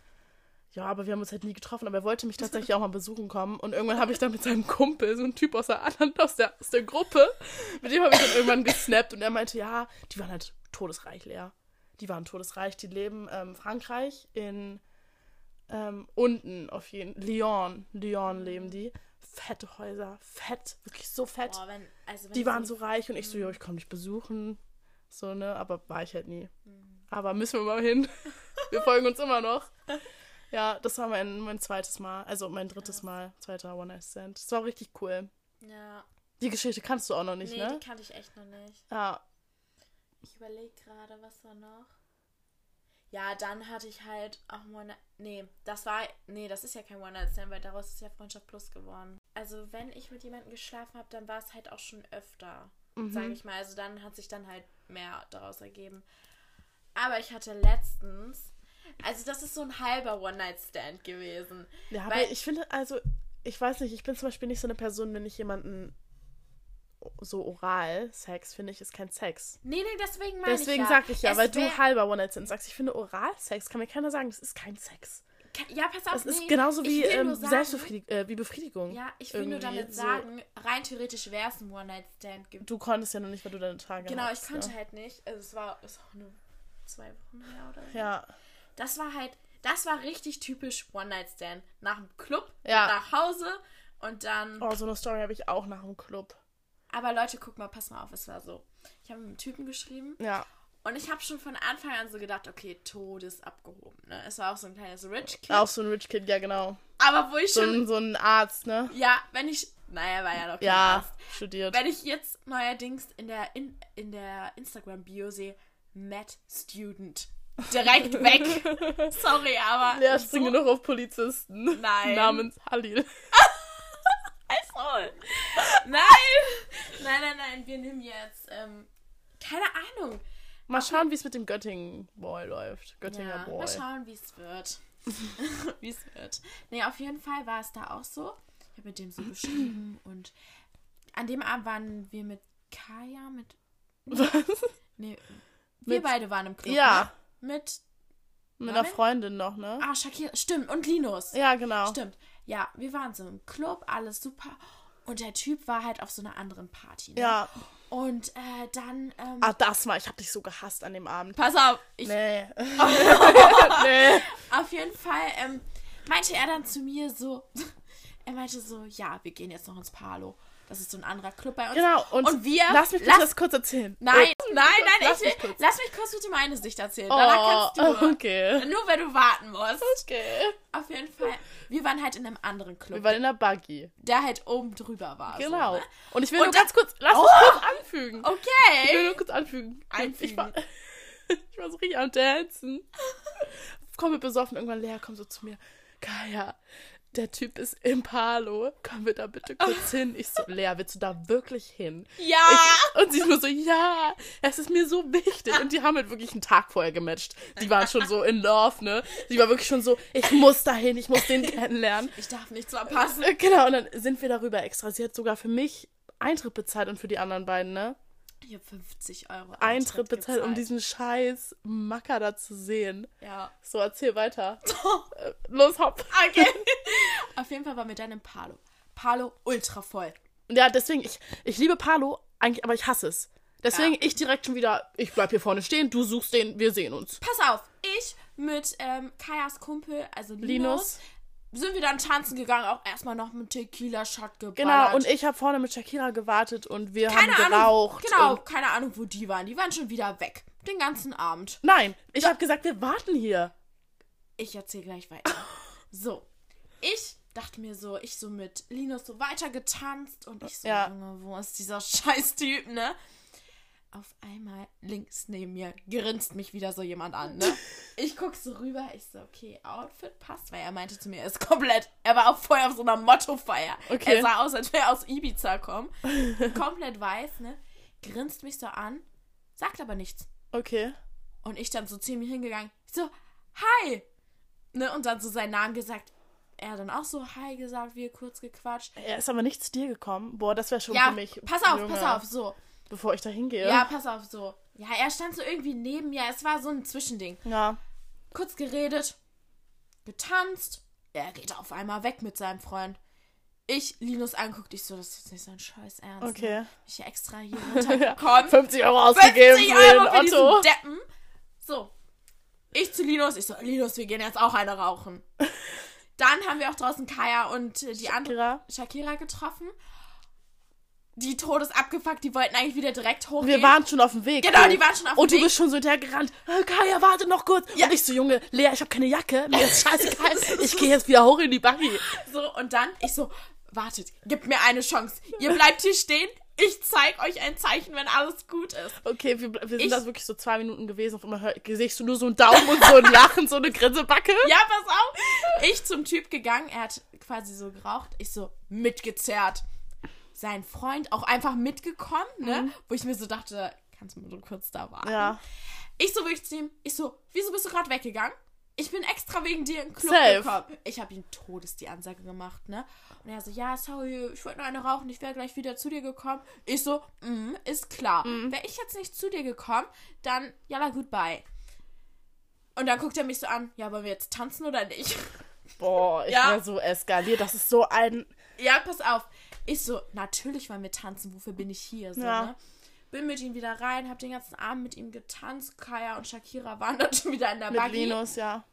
ja, aber wir haben uns halt nie getroffen, aber er wollte mich tatsächlich auch mal besuchen kommen. Und irgendwann habe ich dann mit seinem Kumpel, so ein Typ aus der anderen, aus der, aus der Gruppe, mit dem habe ich dann irgendwann gesnappt und er meinte, ja, die waren halt todesreich, Lea. Die waren todesreich. Die leben ähm, Frankreich in ähm, unten auf jeden Lyon. Lyon leben die. Fette Häuser. Fett. Wirklich so fett. Boah, wenn, also wenn die waren so reich und ich so, jo, ich komme dich besuchen. So, ne? Aber war ich halt nie. Mhm. Aber müssen wir mal hin. wir folgen uns immer noch. Ja, das war mein, mein zweites Mal. Also mein drittes ja. Mal. Zweiter One Night Stand. Das war richtig cool. Ja. Die Geschichte kannst du auch noch nicht, nee, ne? Nee, die kannte ich echt noch nicht. Ja, ich überlege gerade, was war noch? Ja, dann hatte ich halt auch One Nee, das war. Nee, das ist ja kein One-Night-Stand, weil daraus ist ja Freundschaft Plus geworden. Also, wenn ich mit jemandem geschlafen habe, dann war es halt auch schon öfter. Mhm. Sage ich mal. Also, dann hat sich dann halt mehr daraus ergeben. Aber ich hatte letztens. Also, das ist so ein halber One-Night-Stand gewesen. Ja, aber ich finde, also, ich weiß nicht, ich bin zum Beispiel nicht so eine Person, wenn ich jemanden so Oral-Sex, finde ich, ist kein Sex. Nee, nee, deswegen meine Deswegen ich ja. sag ich ja, Es weil du halber One-Night-Stand sagst. Ich finde Oral-Sex, kann mir keiner sagen, das ist kein Sex. Ja, pass auf, Das ist nee, genauso ich wie ähm, Selbstbefriedigung, äh, wie Befriedigung. Ja, ich will nur damit so- sagen, rein theoretisch wäre es ein One-Night-Stand gewesen. Du konntest ja noch nicht, weil du deine Tage Genau, ich hattest, konnte ne? halt nicht. Also es war ist auch nur zwei Wochen her oder so. Ja, Das war halt, das war richtig typisch One-Night-Stand. Nach dem Club, Ja. nach Hause und dann. oh, so eine Story habe ich auch nach dem Club. Aber Leute, guck mal, pass mal auf, es war so. Ich habe mit einem Typen geschrieben Ja, und ich habe schon von Anfang an so gedacht, okay, Todes abgehoben. Ne? Es war auch so ein kleines Rich Kid. auch so ein Rich Kid, ja genau. Aber wo ich So schon. ein, so ein Arzt, ne? Ja, wenn ich. Naja, war ja noch kein Ja, Arzt. studiert. Wenn ich jetzt neuerdings in der, in, in der Instagram-Bio sehe, Matt Student. Direkt weg. Sorry, aber. Ja, springe noch auf Polizisten. Nein. Namens Halil. Asshole. Nein! Nein, nein, nein, wir nehmen jetzt. Ähm, keine Ahnung. Mal schauen, wie es mit dem Göttingen-Boy läuft. Göttinger Ja, Boy. mal schauen, wie es wird. wie es wird. Nee, auf jeden Fall war es da auch so. Ich habe mit dem so geschrieben und an dem Abend waren wir mit Kaya, mit. Was? Nee, wir Mit- beide waren im Club. Ja. Ne? Mit. Mit einer Freundin noch, ne? Ah, Shakira. Stimmt, und Linus. Ja, genau. Stimmt. Ja, wir waren so im Club, alles super. Und der Typ war halt auf so einer anderen Party. Ne? Ja. Und äh, dann. Ähm, Ah, das mal. Ich hab dich so gehasst an dem Abend. Pass auf, ich, Nee. nee. auf jeden Fall ähm, meinte er dann zu mir so, er meinte so, ja, wir gehen jetzt noch ins Palo. Das ist so ein anderer Club bei uns. Genau. Und, Und wir- Lass mich lass- das kurz erzählen. Nein, Oh, nein, nein, lass ich mich will, kurz. lass mich kurz bitte meine Sicht erzählen. Danach Oh, kannst du. okay. Nur wenn du warten musst. Okay. Auf jeden Fall. Wir waren halt in einem anderen Club, Wir waren in der Buggy. der halt oben drüber war. Genau. So, ne? Und ich will Und nur ganz kurz, lass mich Oh! kurz anfügen. Ich will Okay. nur kurz anfügen. Einfügen. Ich war, ich war so richtig am Dancen. Komm wir besoffen, irgendwann Lea kommt so zu mir. Kaya, der Typ ist im Palo. Können wir da bitte kurz hin? Ich so, Lea, willst du da wirklich hin? Ja. Ich, und sie nur so, ja, es ist mir so wichtig. Und die haben halt wirklich einen Tag vorher gematcht. Die waren schon so in love, ne? Sie war wirklich schon so, ich muss dahin, ich muss den kennenlernen. Ich darf nichts verpassen. Äh, Genau, und dann sind wir darüber extra. Sie hat sogar für mich Eintritt bezahlt und für die anderen beiden, ne? Ich habe 50 Euro Eintritt bezahlt, um diesen scheiß Macker da zu sehen. Ja. So, erzähl weiter. Äh, Los, hopp. Okay. Auf jeden Fall waren wir dann im Palo. Palo ultra voll. Ja, deswegen, ich, ich liebe Palo, eigentlich, aber ich hasse es. Deswegen Ja. ich direkt schon wieder, ich bleib hier vorne stehen, du suchst den, wir sehen uns. Pass auf, ich mit ähm, Kajas Kumpel, also Linus, Linus. Sind wir dann tanzen gegangen, auch erstmal noch mit Tequila-Shot geballert. Genau, und ich habe vorne mit Shakira gewartet und wir keine haben Ahnung, geraucht. genau, Und, keine Ahnung, wo die waren. Die waren schon wieder weg. Den ganzen Abend. nein, ich habe gesagt, wir warten hier. Ich erzähle gleich weiter. So, ich dachte mir so, ich so mit Linus so weiter getanzt und ich so, Ja. Junge, wo ist dieser scheiß Typ, ne? Auf einmal links neben mir grinst mich wieder so jemand an, ne? Ich guck so rüber, ich so, okay, Outfit passt, weil er meinte zu mir, er ist komplett, er war auch vorher auf so einer Mottofeier. Okay. Er sah aus, als wäre er aus Ibiza kommen. komplett weiß, ne? Grinst mich so an, sagt aber nichts. Okay. Und ich dann so zu ihm hingegangen, so, hi! Ne, und dann so seinen Namen gesagt. Er hat dann auch so hi gesagt, wir kurz gequatscht. Er ist aber nicht zu dir gekommen. Boah, das wäre schon Ja, für mich. pass auf, Junge, pass auf, so. Bevor ich da hingehe. Ja, pass auf, so. Ja, er stand so irgendwie neben mir. Es war so ein Zwischending. Ja. Kurz geredet, getanzt. Er geht auf einmal weg mit seinem Freund. Ich, Linus anguckt, ich so, das ist jetzt nicht sein Scheiß Ernst. Okay. Ne? Ich extra hier runtergekommen. 50 Euro ausgegeben 50 für den Euro für Otto. Deppen. So. Ich zu Linus, ich so, Linus, wir gehen jetzt auch eine rauchen. Dann haben wir auch draußen Kaya und äh, die andere Shakira. Shakira getroffen. Die Todes abgefuckt, die wollten eigentlich wieder direkt hochgehen. Wir waren schon auf dem Weg. Genau, die waren schon auf Und dem du Weg. bist schon so hinterhergerannt. Äh, Kaya, warte noch kurz. Ja. Und ich so, Junge, Lea, ich habe keine Jacke. Mir ist scheißegal. ich gehe jetzt wieder hoch in die Buggy. So, und dann, ich so, wartet, gebt mir eine Chance. Ihr bleibt hier stehen. Ich zeig euch ein Zeichen, wenn alles gut ist. Okay, wir, wir sind Ich- das wirklich so zwei Minuten gewesen. Auf einmal hör, siehst du nur so einen Daumen und so ein Lachen, so eine Grinsebacke. Ja, pass auf. Ich zum Typ gegangen, er hat quasi so geraucht. Ich so, mitgezerrt. Sein Freund auch einfach mitgekommen, ne? Wo ich mir so dachte, kannst du mal so kurz da warten? Ja. Ich so wirklich zu ihm, ich so, wieso bist du gerade weggegangen? Ich bin extra wegen dir in den Club Safe. gekommen. Ich habe ihm todes die Ansage gemacht, ne? Und er so, ja, sorry, ich wollte nur eine rauchen, ich wäre gleich wieder zu dir gekommen. Ich so, mm, ist klar. Wäre ich jetzt nicht zu dir gekommen, dann, jalla, goodbye. Und dann guckt er mich so an, ja, wollen wir jetzt tanzen oder nicht? Boah, ich Ja. wäre so eskaliert. Das ist so ein. Ja, pass auf. Ich so, natürlich wollen wir tanzen, wofür bin ich hier? So, Ja. ne? Bin mit ihm wieder rein, hab den ganzen Abend mit ihm getanzt. Kaya und Shakira waren dann schon wieder in der Mit Buggy. Linus, ja.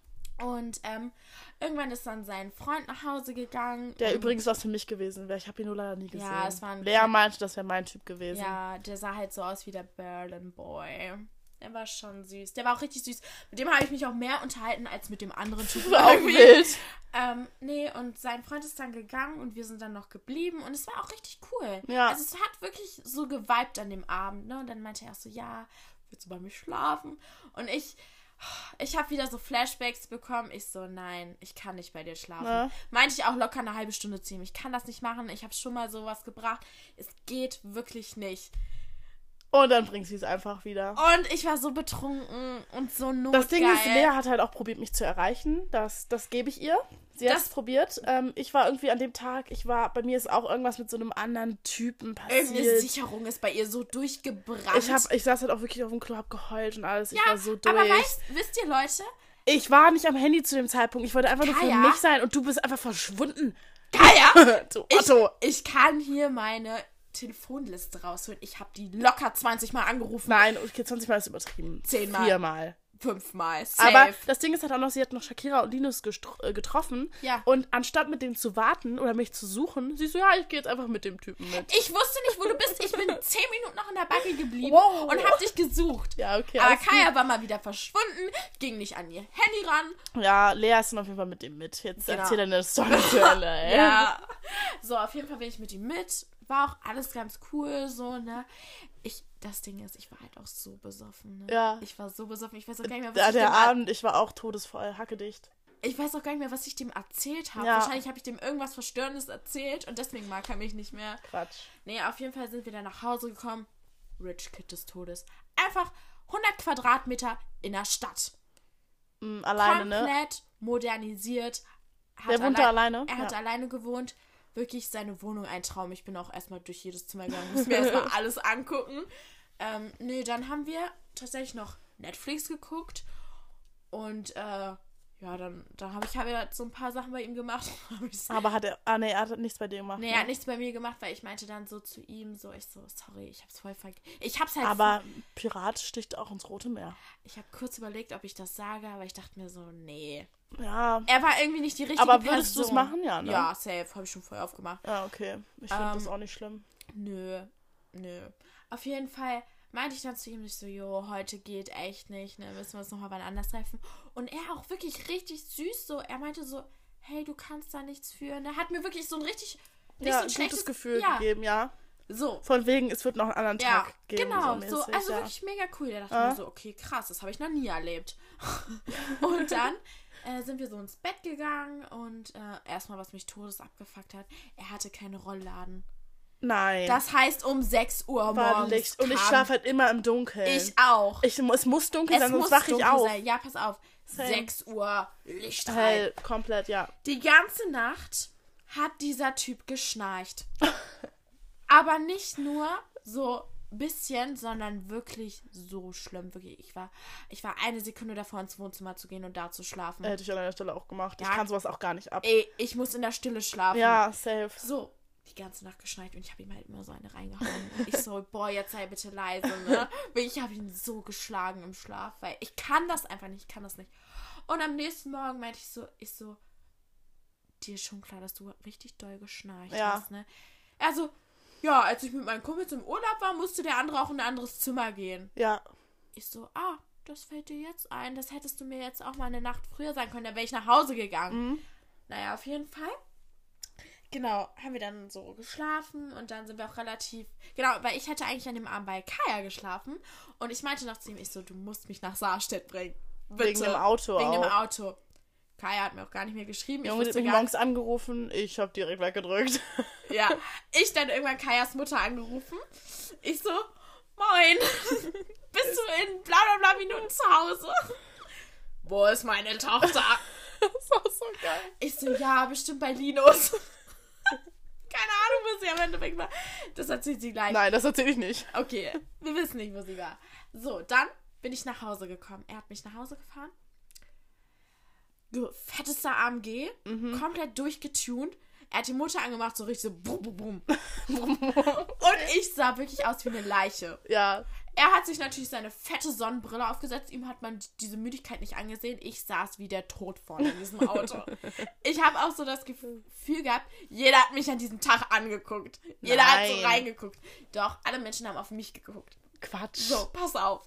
Und ähm, irgendwann ist dann sein Freund nach Hause gegangen. Der und, übrigens was für mich gewesen wäre. Ich habe ihn nur leider nie gesehen. Ja, es war ein Lea meinte, das wäre mein Typ gewesen. Ja, der sah halt so aus wie der Berlin Boy. Der war schon süß. Der war auch richtig süß. Mit dem habe ich mich auch mehr unterhalten als mit dem anderen Typen. War auch wild. Ähm, nee, und sein Freund ist dann gegangen und wir sind dann noch geblieben und es war auch richtig cool. Ja. Also es hat wirklich so geweibt an dem Abend, ne? Und dann meinte er auch so, ja, willst du bei mir schlafen? Und ich, ich habe wieder so Flashbacks bekommen. Ich so, nein, ich kann nicht bei dir schlafen. Ja. Meinte ich auch locker eine halbe Stunde zu ihm. Ich kann das nicht machen. Ich habe schon mal sowas gebracht. Es geht wirklich nicht. Und dann bringt sie es einfach wieder. Und ich war so betrunken und so notgeil. Das Ding ist, Lea hat halt auch probiert, mich zu erreichen. Das, das gebe ich ihr. Sie hat es probiert. Ähm, ich war irgendwie an dem Tag, ich war, bei mir ist auch irgendwas mit so einem anderen Typen Irgendeine passiert. Sicherung ist bei ihr so durchgebrannt. Ich, hab, ich saß halt auch wirklich auf dem Klo, hab geheult und alles. Ich ja, war so durch. aber weißt, wisst ihr, Leute, ich war nicht am Handy zu dem Zeitpunkt. Ich wollte einfach nur für Kaya? mich sein und du bist einfach verschwunden. Kaya, du ich, Otto. ich kann hier meine Telefonliste rausholen. Ich habe die locker 20 Mal angerufen. Nein, okay, 20 Mal ist übertrieben. Zehnmal. Viermal. Fünfmal. Safe. Aber das Ding ist halt auch noch, sie hat noch Shakira und Linus äh, getroffen. Ja. Und anstatt mit dem zu warten oder mich zu suchen, sie so, ja, ich gehe jetzt einfach mit dem Typen mit. ich wusste nicht, wo du bist. Ich bin 10 Minuten noch in der Backe geblieben Wow. und hab dich gesucht. Ja, okay. Aber Kaya war mal wieder verschwunden, ging nicht an ihr Handy ran. gut. Ja, Lea ist dann auf jeden Fall mit dem mit. Jetzt Genau. erzähl deine Story zu ey. Ja. So, auf jeden Fall bin ich mit ihm mit. War auch alles ganz cool, so, ne? Ich, das Ding ist, ich war halt auch so besoffen, ne? Ja. Ich war so besoffen. Ich weiß auch gar nicht mehr, was Der, ich der Abend, ich war auch todesvoll, hackedicht. Ich weiß auch gar nicht mehr, was ich dem erzählt habe. Ja. Wahrscheinlich habe ich dem irgendwas Verstörendes erzählt und deswegen mag er mich nicht mehr. Quatsch. Nee, auf jeden Fall sind wir dann nach Hause gekommen. Rich Kid des Todes. Einfach 100 Quadratmeter in der Stadt. Mm, alleine, ne? Komplett modernisiert. Hat Der wohnt da alleine? Er hat Ja. alleine gewohnt. Wirklich seine Wohnung ein Traum. Ich bin auch erstmal durch jedes Zimmer gegangen, muss mir erstmal alles angucken. Ähm, nee, dann haben wir tatsächlich noch Netflix geguckt. Und äh, ja, dann, dann habe ich hab ja so ein paar Sachen bei ihm gemacht. Aber hat er, ah nee, er hat nichts bei dir gemacht. Nee, ne? er hat nichts bei mir gemacht, weil ich meinte dann so zu ihm, so, ich so, sorry, ich hab's voll vergessen. Ich hab's halt Aber Pirat sticht auch ins Rote Meer. Ich habe kurz überlegt, ob ich das sage, aber ich dachte mir so, nee. Ja. Er war irgendwie nicht die richtige Aber würdest Person. du's machen? Ja, ne? Ja, safe. Habe ich schon vorher aufgemacht. Ja, okay. Ich finde Ähm, das auch nicht schlimm. Nö, nö. Auf jeden Fall meinte ich dann zu ihm, ich so, jo, heute geht echt nicht, ne, müssen wir uns nochmal wann anders treffen. Und er auch wirklich richtig süß so, er meinte so, hey, du kannst da nichts für. Er hat mir wirklich so ein richtig, nicht Ja, so ein schlechtes gutes Gefühl ja, gegeben, ja. So, Von wegen, es wird noch einen anderen Ja, Tag geben. genau. so So, mäßig, also ja. wirklich mega cool. Da dachte ich mir so, okay, krass, das habe ich noch nie erlebt. und dann äh, sind wir so ins Bett gegangen und äh, erstmal, was mich todes abgefuckt hat, er hatte keine Rollladen. Nein. Das heißt, um 6 Uhr war morgens Licht. Und ich schlafe halt immer im Dunkeln. Ich auch. Ich, es muss dunkel es sein, muss sonst wache ich auf. sein. Ja, pass auf. Same. 6 Uhr, Licht. Hell, komplett, ja. Die ganze Nacht hat dieser Typ geschnarcht. Aber nicht nur so bisschen, sondern wirklich so schlimm. Wirklich, ich war, ich war eine Sekunde davor, ins Wohnzimmer zu gehen und da zu schlafen. Hätte ich an deiner Stelle auch gemacht. Ich Ja. kann sowas auch gar nicht ab. Ey, ich muss in der Stille schlafen. Ja, safe. So, die ganze Nacht geschneit und ich habe ihm halt immer so eine reingehauen. Ich so, boah, jetzt sei bitte leise, ne? Ich habe ihn so geschlagen im Schlaf, weil ich kann das einfach nicht, ich kann das nicht. Und am nächsten Morgen meinte ich so, ich so, dir ist schon klar, dass du richtig doll geschnarcht Ja. hast, ne? Also, ja, als ich mit meinen Kumpels im Urlaub war, musste der andere auch in ein anderes Zimmer gehen. Ja. Ich so, ah, das fällt dir jetzt ein. Das hättest du mir jetzt auch mal eine Nacht früher sagen können, dann wäre ich nach Hause gegangen. Mhm. Naja, auf jeden Fall. Genau, haben wir dann so geschlafen und dann sind wir auch relativ. Genau, weil ich hätte eigentlich an dem Abend bei Kaya geschlafen und ich meinte noch zu ihm, ich so, du musst mich nach Saarstedt bringen. Bitte. Wegen dem Auto Wegen dem auch. Auto. Kaya hat mir auch gar nicht mehr geschrieben. Junge, ich hat mich morgens angerufen. Ich habe direkt weggedrückt. Ja, ich dann irgendwann Kajas Mutter angerufen. Ich so, moin, bist du in bla bla bla Minuten zu Hause? wo ist meine Tochter? Das ist auch so geil. Ich so, ja, bestimmt bei Linus. Keine Ahnung, wo sie am Endeffekt war. Das erzählt sie gleich. Nein, das erzähle ich nicht. Okay, wir wissen nicht, wo sie war. So, dann bin ich nach Hause gekommen. Er hat mich nach Hause gefahren. Du, fettester AMG, komplett durchgetunt. Er hat die Mutter angemacht, so richtig so bum, bum, bum. Und ich sah wirklich aus wie eine Leiche. Ja, Er hat sich natürlich seine fette Sonnenbrille aufgesetzt. Ihm hat man diese Müdigkeit nicht angesehen. Ich saß wie der Tod vorne in diesem Auto. ich habe auch so das Gefühl gehabt, jeder hat mich an diesem Tag angeguckt. Jeder hat so Nein. reingeguckt. Doch, alle Menschen haben auf mich geguckt. Quatsch. So, pass auf.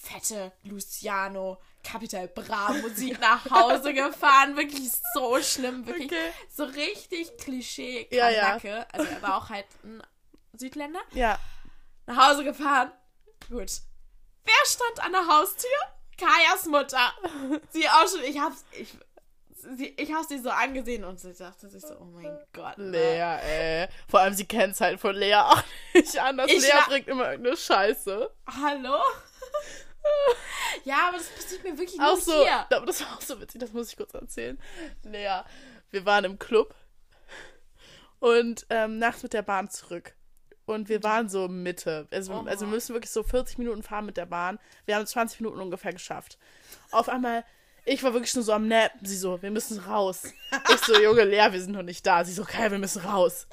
Fette Luciano, Capital Bra Musik nach Hause gefahren. Wirklich so schlimm. Wirklich Okay. so richtig Klischee Ja, ja. Kanacke. Also er war auch halt ein Südländer. Ja. Nach Hause gefahren. Gut. Wer stand an der Haustür? Kajas Mutter. Sie auch schon, ich hab's, ich, sie, ich hab's sie so angesehen und sie dachte sich so, oh mein Gott. ne? Lea, ey. Vor allem, sie kennt es halt von Lea auch nicht anders. Ich Lea bringt immer irgendeine Scheiße. Hallo? Ja, aber das passiert mir wirklich nur Auch so, hier. das war auch so witzig, das muss ich kurz erzählen. Lea, wir waren im Club und ähm, nachts mit der Bahn zurück. Und wir waren so Mitte. Also, Oha. also wir müssen wirklich so 40 Minuten fahren mit der Bahn. Wir haben 20 Minuten ungefähr geschafft. Auf einmal, ich war wirklich nur so am Nappen. Sie so, wir müssen raus. Ich so, Junge, Lea, wir sind noch nicht da. Sie so, okay, wir müssen raus.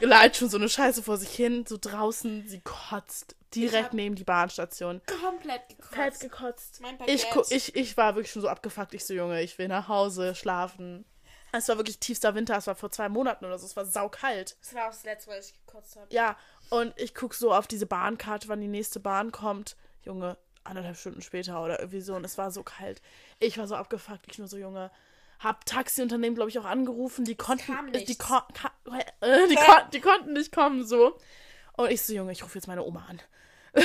Leidet schon so eine Scheiße vor sich hin, so draußen. Sie kotzt direkt neben die Bahnstation. Komplett gekotzt. Fett gekotzt. Mein Ich, ich, ich war wirklich schon so abgefuckt. Ich so, Junge, ich will nach Hause schlafen. Es war wirklich tiefster Winter. Es war vor zwei Monaten oder so. Es war saukalt. Das war auch das letzte, was ich gekotzt habe. Ja, und ich guck so auf diese Bahnkarte, wann die nächste Bahn kommt. Junge, anderthalb Stunden später oder irgendwie so. Und es war so kalt. Ich war so abgefuckt. Ich nur so, Junge. Hab Taxiunternehmen, glaube ich, auch angerufen. Die konnten. die, kon äh, die, kon die konnten nicht kommen, so. Und ich so, Junge, ich rufe jetzt meine Oma an.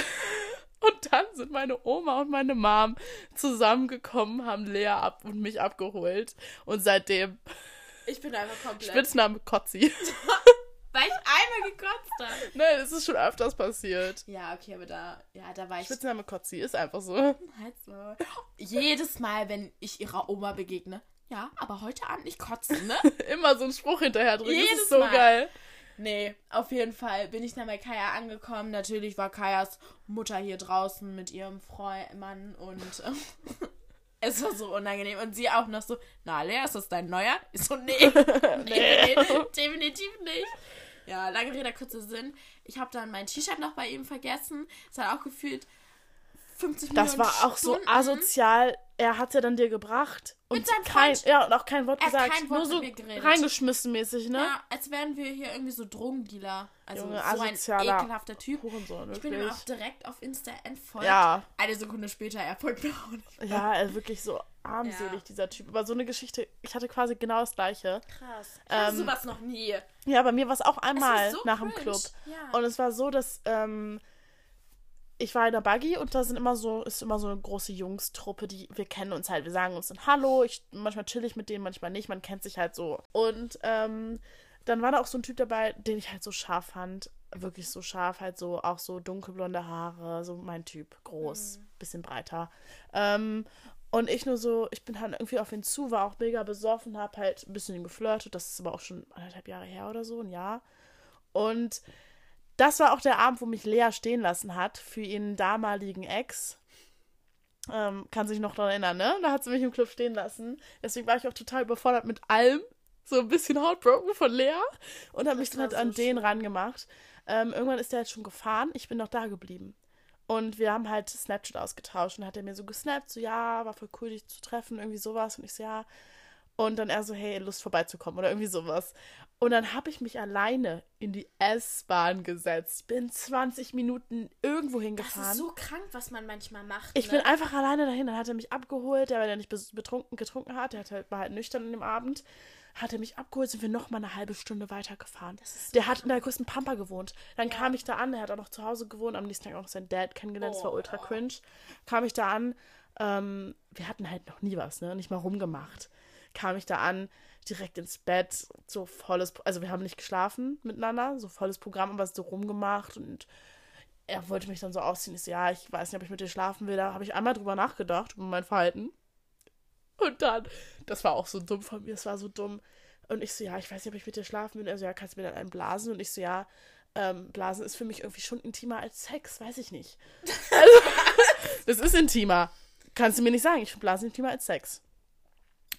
Und dann sind meine Oma und meine Mom zusammengekommen, haben Lea ab und mich abgeholt. Und seitdem Ich bin einfach komplett. Spitzname Kotzi. einmal gekotzt habe. Nein, das ist schon öfters passiert. Ja, okay, aber da, ja, da war ich Spitzname Kotzi ist einfach so. halt so. Jedes Mal, wenn ich ihrer Oma begegne. Ja, aber heute Abend nicht kotzen, ne? Immer so einen Spruch hinterher. Das Jedes ist so Mal. geil. Nee, auf jeden Fall bin ich dann bei Kaya angekommen. Natürlich war Kajas Mutter hier draußen mit ihrem Freund, Mann und ähm, es war so unangenehm. Und sie auch noch so, na Lea, ist das dein neuer? Ich so, nee, nee, definitiv nicht. Ja, lange Rede, kurzer Sinn. Ich habe dann mein T-Shirt noch bei ihm vergessen. Es hat auch gefühlt 50 Das Millionen war auch so Stunden. asozial. Er hat ja dann dir gebracht. Und Mit seinem kein, Freund. ja, und auch kein Wort Er hat gesagt. kein Wort Nur so mit mir geredet. reingeschmissen mäßig, ne? Ja, als wären wir hier irgendwie so Drogendealer. Also Junge, so ein asozialer ekelhafter Typ. Hurensohn, Ich bin ihm wirklich. auch direkt auf Insta entfolgt. Ja. Eine Sekunde später, er folgt mir auch nicht. Ja, er wirklich so armselig, Ja. dieser Typ. Aber so eine Geschichte, ich hatte quasi genau das gleiche. Krass. Ich hatte Ähm, sowas noch nie. Ja, bei mir war es auch einmal so nach dem cringe. Club. Ja. Und es war so, dass ähm, ich war in der Buggy und da sind immer so, ist immer so eine große Jungstruppe, die wir kennen uns halt. Wir sagen uns dann Hallo, ich manchmal chill ich mit denen, manchmal nicht, man kennt sich halt so. Und ähm, dann war da auch so ein Typ dabei, den ich halt so scharf fand. Wirklich so scharf, halt so, auch so dunkelblonde Haare, so mein Typ, groß, bisschen breiter. Ähm, und ich nur so, ich bin halt irgendwie auf ihn zu, war auch mega besoffen, hab halt ein bisschen geflirtet. Das ist aber auch schon anderthalb Jahre her oder so, ein Jahr. Und das war auch der Abend, wo mich Lea stehen lassen hat für ihren damaligen Ex. Ähm, kann sich noch daran erinnern, ne? Da hat sie mich im Club stehen lassen. Deswegen war ich auch total überfordert mit allem. So ein bisschen heartbroken von Lea. Und habe mich dann halt so an den rangemacht. Ähm, irgendwann ist der jetzt schon gefahren. Ich bin noch da geblieben. Und wir haben halt Snapchat ausgetauscht und hat er mir so gesnappt, so ja, war voll cool, dich zu treffen, irgendwie sowas. Und ich so, ja. Und dann er so, hey, Lust vorbeizukommen oder irgendwie sowas. Und dann habe ich mich alleine in die S-Bahn gesetzt. Bin 20 Minuten irgendwo Das hingefahren. ist so krank, was man manchmal macht. ich ne? bin einfach alleine dahin. Dann hat er mich abgeholt, der, weil er nicht betrunken getrunken hat. Der hat halt, war halt nüchtern an dem Abend. Hat er mich abgeholt, sind wir noch mal eine halbe Stunde weitergefahren. ist Der hat in der größten Pampa gewohnt. Dann kam ich da an, der hat auch noch zu Hause gewohnt, am nächsten Tag auch noch seinen Dad kennengelernt, das war Oh. ultra cringe. Kam ich da an, ähm, wir hatten halt noch nie was, ne? Nicht mal rumgemacht. Kam ich da an, direkt ins Bett, so volles, also wir haben nicht geschlafen miteinander, so volles Programm, aber so rumgemacht und er wollte mich dann so ausziehen. Ich so, ja, ich weiß nicht, ob ich mit dir schlafen will. Da habe ich einmal drüber nachgedacht, über mein Verhalten. Und dann, das war auch so dumm von mir, das war so dumm. Und ich so, ja, ich weiß nicht, ob ich mit dir schlafen will. Also, ja, kannst du mir dann einen blasen? Und ich so, ja, ähm, Blasen ist für mich irgendwie schon intimer als Sex, weiß ich nicht. Also, das ist intimer. Kannst du mir nicht sagen, ich finde Blasen intimer als Sex.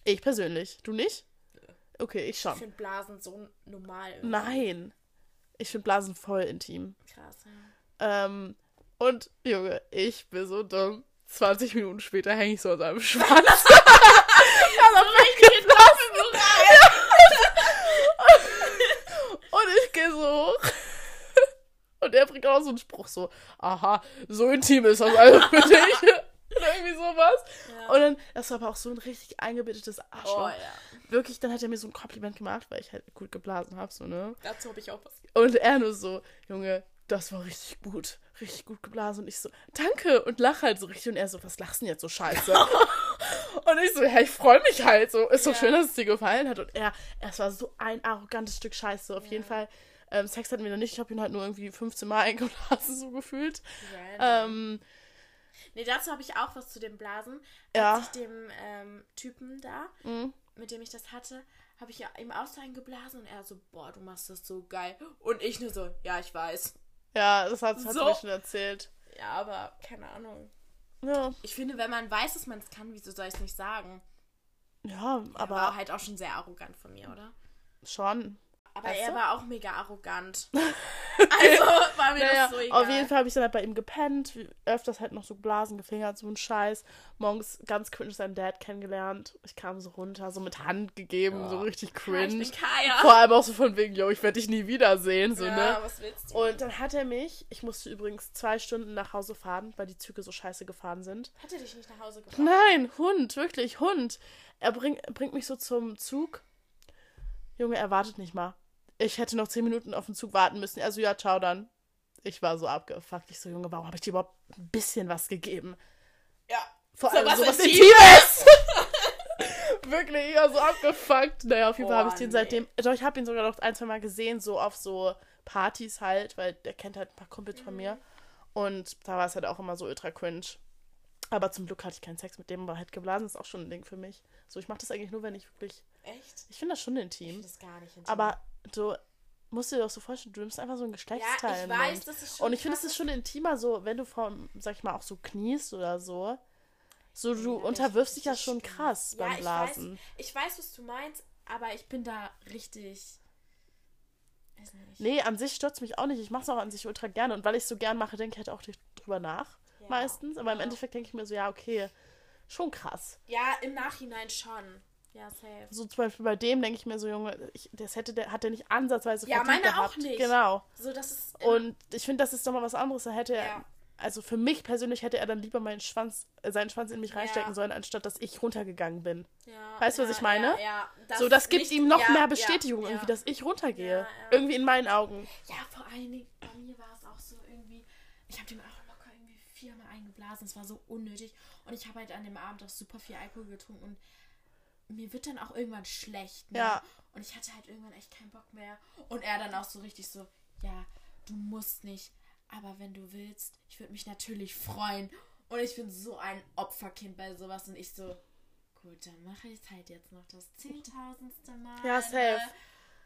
Ich persönlich. Du nicht? Okay, ich schon. Ich finde Blasen so normal. irgendwie. Nein. Ich finde Blasen voll intim. Krass, ja. Ähm, und Junge, ich bin so dumm. 20 Minuten später hänge ich so an seinem Schwanz. Und ich gehe so hoch. Und er bringt auch so einen Spruch so, aha, so intim ist das also für dich. Oder irgendwie sowas. Ja. Und dann, das war aber auch so ein richtig eingebettetes Arschloch. Oh ja. Wirklich, dann hat er mir so ein Kompliment gemacht, weil ich halt gut geblasen habe, so, ne? Dazu habe ich auch was. Und er nur so, Junge, das war richtig gut. Richtig gut geblasen. Und ich so, danke. Und lach halt so richtig. Und er so, was lachst du denn jetzt so scheiße? und ich so, ja, ich freue mich halt so. Ist so Ja. schön, dass es dir gefallen hat. Und er, es war so ein arrogantes Stück Scheiße. Auf Ja. jeden Fall. Ähm, Sex hatten wir noch nicht. Ich habe ihn halt nur irgendwie 15 Mal eingeblasen, so gefühlt. Ähm, nee, dazu habe ich auch was zu dem Blasen. Ja. Als ich dem ähm, Typen da, mh. Mit dem ich das hatte, habe ich ja ihm auch so einen geblasen und er so, boah, du machst das so geil. Und ich nur so, ja, ich weiß. ja, das hat, hat So. mir schon erzählt. Ja, aber keine Ahnung. Ja, Ich finde, wenn man weiß, dass man es kann, wieso soll ich es nicht sagen? ja Aber aber war halt auch schon sehr arrogant von mir, oder? schon. Aber Weißt er du? war auch mega arrogant. also war mir Naja, das so egal. auf jeden Fall habe ich dann halt bei ihm gepennt, öfters halt noch so geblasen, gefingert, so ein Scheiß. Morgens ganz cringe seinen Dad kennengelernt. Ich kam so runter, so mit Hand gegeben, so Ja. richtig Ja, ich cringe. bin Kaya. Vor allem auch so von wegen, yo, ich werde dich nie wiedersehen, so, ja, ne? was willst du? Und dann hat er mich, ich musste übrigens zwei Stunden nach Hause fahren, weil die Züge so scheiße gefahren sind. Hat er dich nicht nach Hause gebracht? Nein, Hund, wirklich, Hund. Er bring, bringt mich so zum Zug. Junge, er wartet nicht mal. Ich hätte noch zehn Minuten auf den Zug warten müssen. Also ja, ciao dann. Ich war so abgefuckt. Ich so, Junge, warum habe ich dir überhaupt ein bisschen was gegeben? Ja. Vor So allem was sowas Intimes. Wirklich, ich war so abgefuckt. Naja, auf jeden Fall Oh, habe ich den nee. seitdem. Doch, ich habe ihn sogar noch ein, zwei Mal gesehen, so auf so Partys halt, weil der kennt halt ein paar Kumpels von mir. Und da war es halt auch immer so ultra cringe. Aber zum Glück hatte ich keinen Sex mit dem, aber halt geblasen ist auch schon ein Ding für mich. So, ich mache das eigentlich nur, wenn ich wirklich. Echt? Ich finde das schon Ich intim. finde das gar nicht intim. Aber du musst dir doch so vorstellen, du nimmst einfach so ein ja, Geschlechtsteil ich in den weiß, Mund. das ist schon Und ich finde, es ist schon intimer, so, wenn du vom, sag ich mal, auch so kniest oder so. So, du Ja, unterwirfst ich- dich ja schon krass Ja, beim ich Blasen. Weiß, ich weiß, was du meinst, aber ich bin da richtig. Weiß nicht. Nee, an sich stört mich auch nicht. Ich mache es auch an sich ultra gerne. Und weil ich es so gern mache, denke ich halt auch drüber nach. Ja. Meistens. Aber im Ja. Endeffekt denke ich mir so, ja, okay, schon krass. Ja, im Nachhinein schon. Ja, safe. So zum Beispiel bei dem denke ich mir so, Junge, ich, das hätte der, hat der nicht ansatzweise Ja, meine auch gehabt. nicht. Genau. So, das ist. Und ich finde, das ist doch mal was anderes. Da hätte er, Ja. also für mich persönlich hätte er dann lieber meinen Schwanz, äh, seinen Schwanz in mich reinstecken Ja. sollen, anstatt dass ich runtergegangen bin. ja, Weißt du, was ich meine? Ja, ja. so, das gibt nicht- ihm noch mehr Bestätigung irgendwie, dass ich runtergehe. Irgendwie in meinen Augen. Ja, vor allen Dingen, bei mir war es auch so irgendwie. Ich habe dem auch locker irgendwie viermal eingeblasen. Es war so unnötig. Und ich habe halt an dem Abend auch super viel Alkohol getrunken und mir wird dann auch irgendwann schlecht. Ne? Ja. Und ich hatte halt irgendwann echt keinen Bock mehr. Und er dann auch so richtig so: Ja, du musst nicht. Aber wenn du willst, ich würde mich natürlich freuen. Und ich bin so ein Opferkind bei sowas. Und ich so: Gut, dann mache ich halt jetzt noch das zehntausendste Mal. Ja, safe. ne?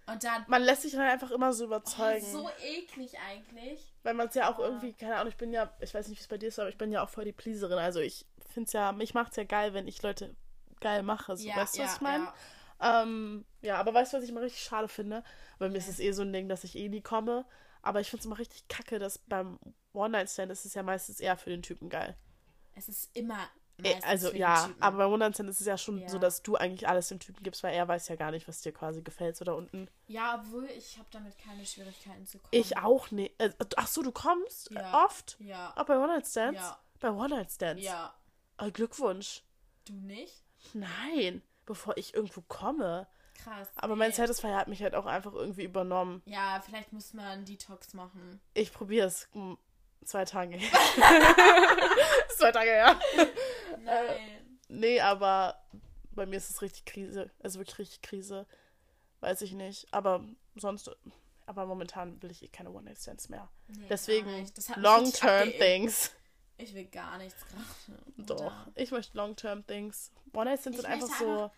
Und dann. Man lässt sich dann einfach immer so Oh, überzeugen. so eklig eigentlich. Weil man es ja auch Ja. irgendwie, keine Ahnung, ich bin ja, ich weiß nicht, wie es bei dir ist, aber ich bin ja auch voll die Pleaserin. Also ich finde es ja, mich macht es ja geil, wenn ich Leute geil mache. So, weißt du, was ich meine? Ähm, ja, aber weißt du, was ich immer richtig schade finde? Bei mir ist es eh so ein Ding, dass ich eh nie komme. Aber ich finde es immer richtig kacke, dass beim One-Night-Stand ist es ja meistens eher für den Typen geil. Es ist immer. Eh, meistens also für den ja, Typen. aber beim One-Night-Stand ist es ja schon Ja. so, dass du eigentlich alles dem Typen gibst, weil er weiß ja gar nicht, was dir quasi gefällt so da unten. Ja, obwohl ich habe damit keine Schwierigkeiten zu kommen. Ich auch nicht. Äh, ach so, du kommst Ja. äh, oft? Ja. Auch bei One-Night-Stands? Ja. Bei One-Night-Stands? Ja. Oh, Glückwunsch. Du nicht? Nein, bevor ich irgendwo komme. Krass. Aber mein nee. Satisfier hat mich halt auch einfach irgendwie übernommen. Ja, vielleicht muss man einen Detox machen. Ich probiere es zwei Tage. zwei Tage her. Nein. Nee, aber bei mir ist es richtig Krise. Also wirklich richtig Krise. Weiß ich nicht. Aber sonst. Aber momentan will ich eh keine One-Night-Stands mehr. Nee, Deswegen long-term things. Ich will gar nichts gerade. Doch. Ich möchte Long-Term-Things. One-Night-Stands sind einfach so.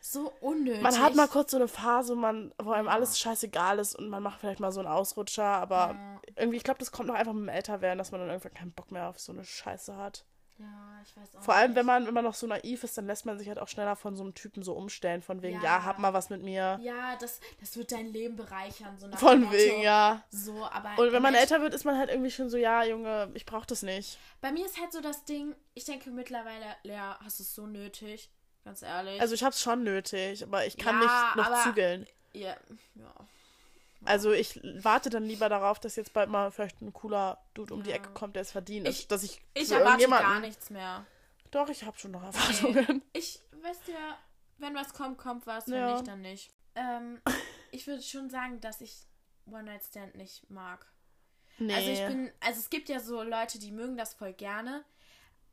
So unnötig. Man hat mal kurz so eine Phase, man, wo einem alles scheißegal ist und man macht vielleicht mal so einen Ausrutscher, aber Ja. irgendwie, ich glaube, das kommt noch einfach mit dem Älterwerden, dass man dann irgendwann keinen Bock mehr auf so eine Scheiße hat. Ja, ich weiß auch Vor allem, nicht. wenn man, man noch so naiv ist, dann lässt man sich halt auch schneller von so einem Typen so umstellen, von wegen, ja, Ja. hab mal was mit mir. Ja, das, das wird dein Leben bereichern. So nach Von Motto, wegen, ja. So, aber. Und wenn man älter wird, ist man halt irgendwie schon so, ja, Junge, ich brauch das nicht. Bei mir ist halt so das Ding, ich denke mittlerweile, Lea, hast du es so nötig? Ganz ehrlich. Also ich hab's schon nötig, aber ich kann Ja, nicht noch aber- zügeln. ja, ja. Also ich warte dann lieber darauf, dass jetzt bald mal vielleicht ein cooler Dude um die. Ecke kommt, der es verdient, Ich- als dass ich Ich erwarte gar nichts mehr. Doch, ich habe schon noch Erwartungen. Ich weiß ja, wenn was kommt, kommt was, wenn Ja. nicht, dann nicht. Ähm, ich würde schon sagen, dass ich One-Night-Stand nicht mag. Nee. Also ich bin, also es gibt ja so Leute, die mögen das voll gerne,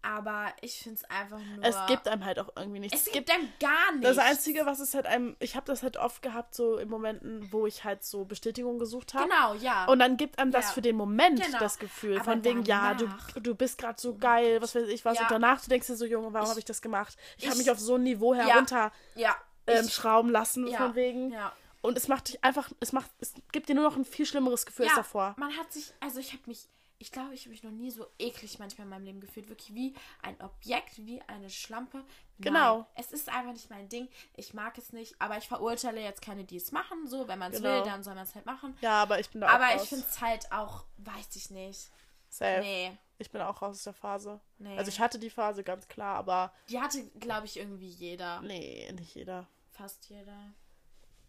aber ich finde es einfach nur. es gibt einem halt auch irgendwie nichts. es gibt einem gar nichts. das Einzige, was es halt einem, ich habe das halt oft gehabt, so in Momenten, wo ich halt so Bestätigung gesucht habe. Genau, ja. Und dann gibt einem das Ja. für den Moment Genau. das Gefühl, Aber von wegen, ja, du, du bist gerade so mein geil, was weiß ich was. Ja. Und danach, du denkst dir so, Junge, warum habe ich das gemacht? Ich, habe ich- mich auf so ein Niveau Ja. herunter ja. ähm, ich- schrauben lassen, ja, von wegen. Ja. Und es macht dich einfach, es macht, es gibt dir nur noch ein viel schlimmeres Gefühl als davor. man hat sich, also ich habe mich, ich glaube, ich habe mich noch nie so eklig manchmal in meinem Leben gefühlt. Wirklich wie ein Objekt, wie eine Schlampe. Genau. Nein, es ist einfach nicht mein Ding. Ich mag es nicht, aber ich verurteile jetzt keine, die es machen. So, wenn man es Genau. will, dann soll man es halt machen. Ja, aber ich bin da Aber raus. ich finde es halt auch, weiß ich nicht. Safe. Nee, Ich bin auch raus aus der Phase. nee. Also ich hatte die Phase ganz klar, aber die hatte, glaube ich, irgendwie jeder. nee, nicht jeder. Fast jeder.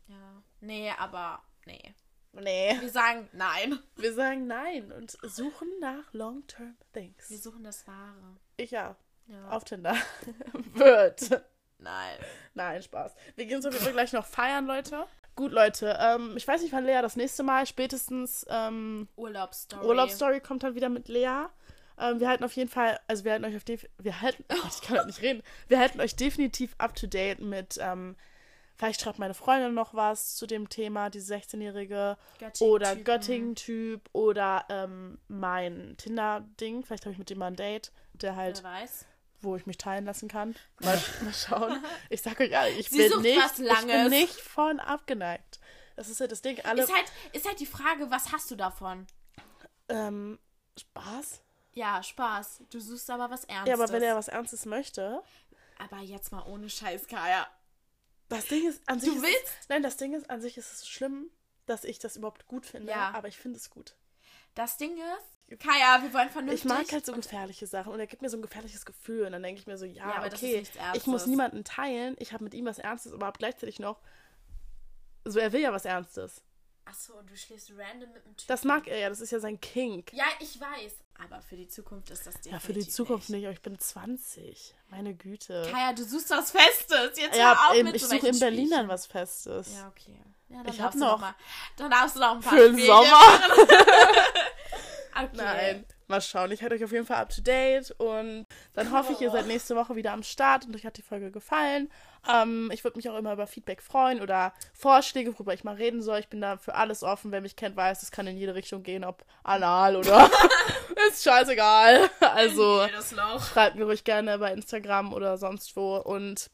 Ja. Nee, aber nee. Nee. Wir sagen nein. Wir sagen nein und suchen nach Long-Term Things. Wir suchen das Wahre. Ich ja. Ja. Auf Tinder. Wird. Nein. Nein, Spaß. Wir gehen so jeden Fall gleich noch feiern, Leute. Gut, Leute. Ähm, ich weiß nicht, wann Lea das nächste Mal, spätestens ähm, Urlaubsstory. Urlaubsstory kommt dann wieder mit Lea. Ähm, wir halten auf jeden Fall, also wir halten euch auf wir halten, oh ich kann heute nicht reden. Wir halten euch definitiv up to date mit, ähm, vielleicht schreibt meine Freundin noch was zu dem Thema, die 16-jährige Göttingen oder. Göttingen-Typ oder ähm, mein Tinder-Ding. Vielleicht habe ich mit dem mal ein Date, der halt, Wer weiß. wo ich mich teilen lassen kann. Mal, mal schauen. Ich sage euch ehrlich, ich bin nicht, ich bin nicht von abgeneigt. Das ist ja das Ding. Alle, Ist halt, ist halt die Frage, was hast du davon? ähm, Spaß? Ja, Spaß. Du suchst aber was Ernstes. Ja, aber wenn er was Ernstes möchte, Aber jetzt mal ohne Scheiß, Kaya. Das Ding ist an sich. Du willst? Es, nein, das Ding ist an sich ist es schlimm, dass ich das überhaupt gut finde. Ja. Aber ich finde es gut. Das Ding ist, Kaya, wir wollen vernünftig. Ich mag halt so gefährliche Sachen und er gibt mir so ein gefährliches Gefühl und dann denke ich mir so, ja, Ja, okay, ich muss niemanden teilen, ich habe mit ihm was Ernstes, aber hab gleichzeitig noch, so er will ja was Ernstes. Achso, und du schläfst random mit einem Typen. Das mag er ja, das ist ja sein Kink. Ja, ich weiß. Aber für die Zukunft ist das definitiv Ja, für die Zukunft nicht, aber ich bin 20. Meine Güte. Kaya, du suchst was Festes. Jetzt ja, hör auf eben, mit ich so suche in Berlin dann was Festes. Ja, okay. Ja, dann Ich darfst hab du noch- mal, Dann darfst du noch ein paar Für den Sommer. Okay. Nein, mal schauen. Ich halte euch auf jeden Fall up to date und dann hoffe ich, ihr seid nächste Woche wieder am Start und euch hat die Folge gefallen. Ähm, ich würde mich auch immer über Feedback freuen oder Vorschläge, worüber ich mal reden soll. Ich bin da für alles offen. Wer mich kennt, weiß, es kann in jede Richtung gehen, ob anal oder ist scheißegal. Also schreibt mir ruhig gerne bei Instagram oder sonst wo und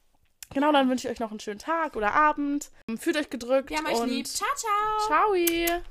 genau, dann wünsche ich euch noch einen schönen Tag oder Abend. Fühlt euch gedrückt Wir haben euch und lieb. Ciao, ciao. ciao.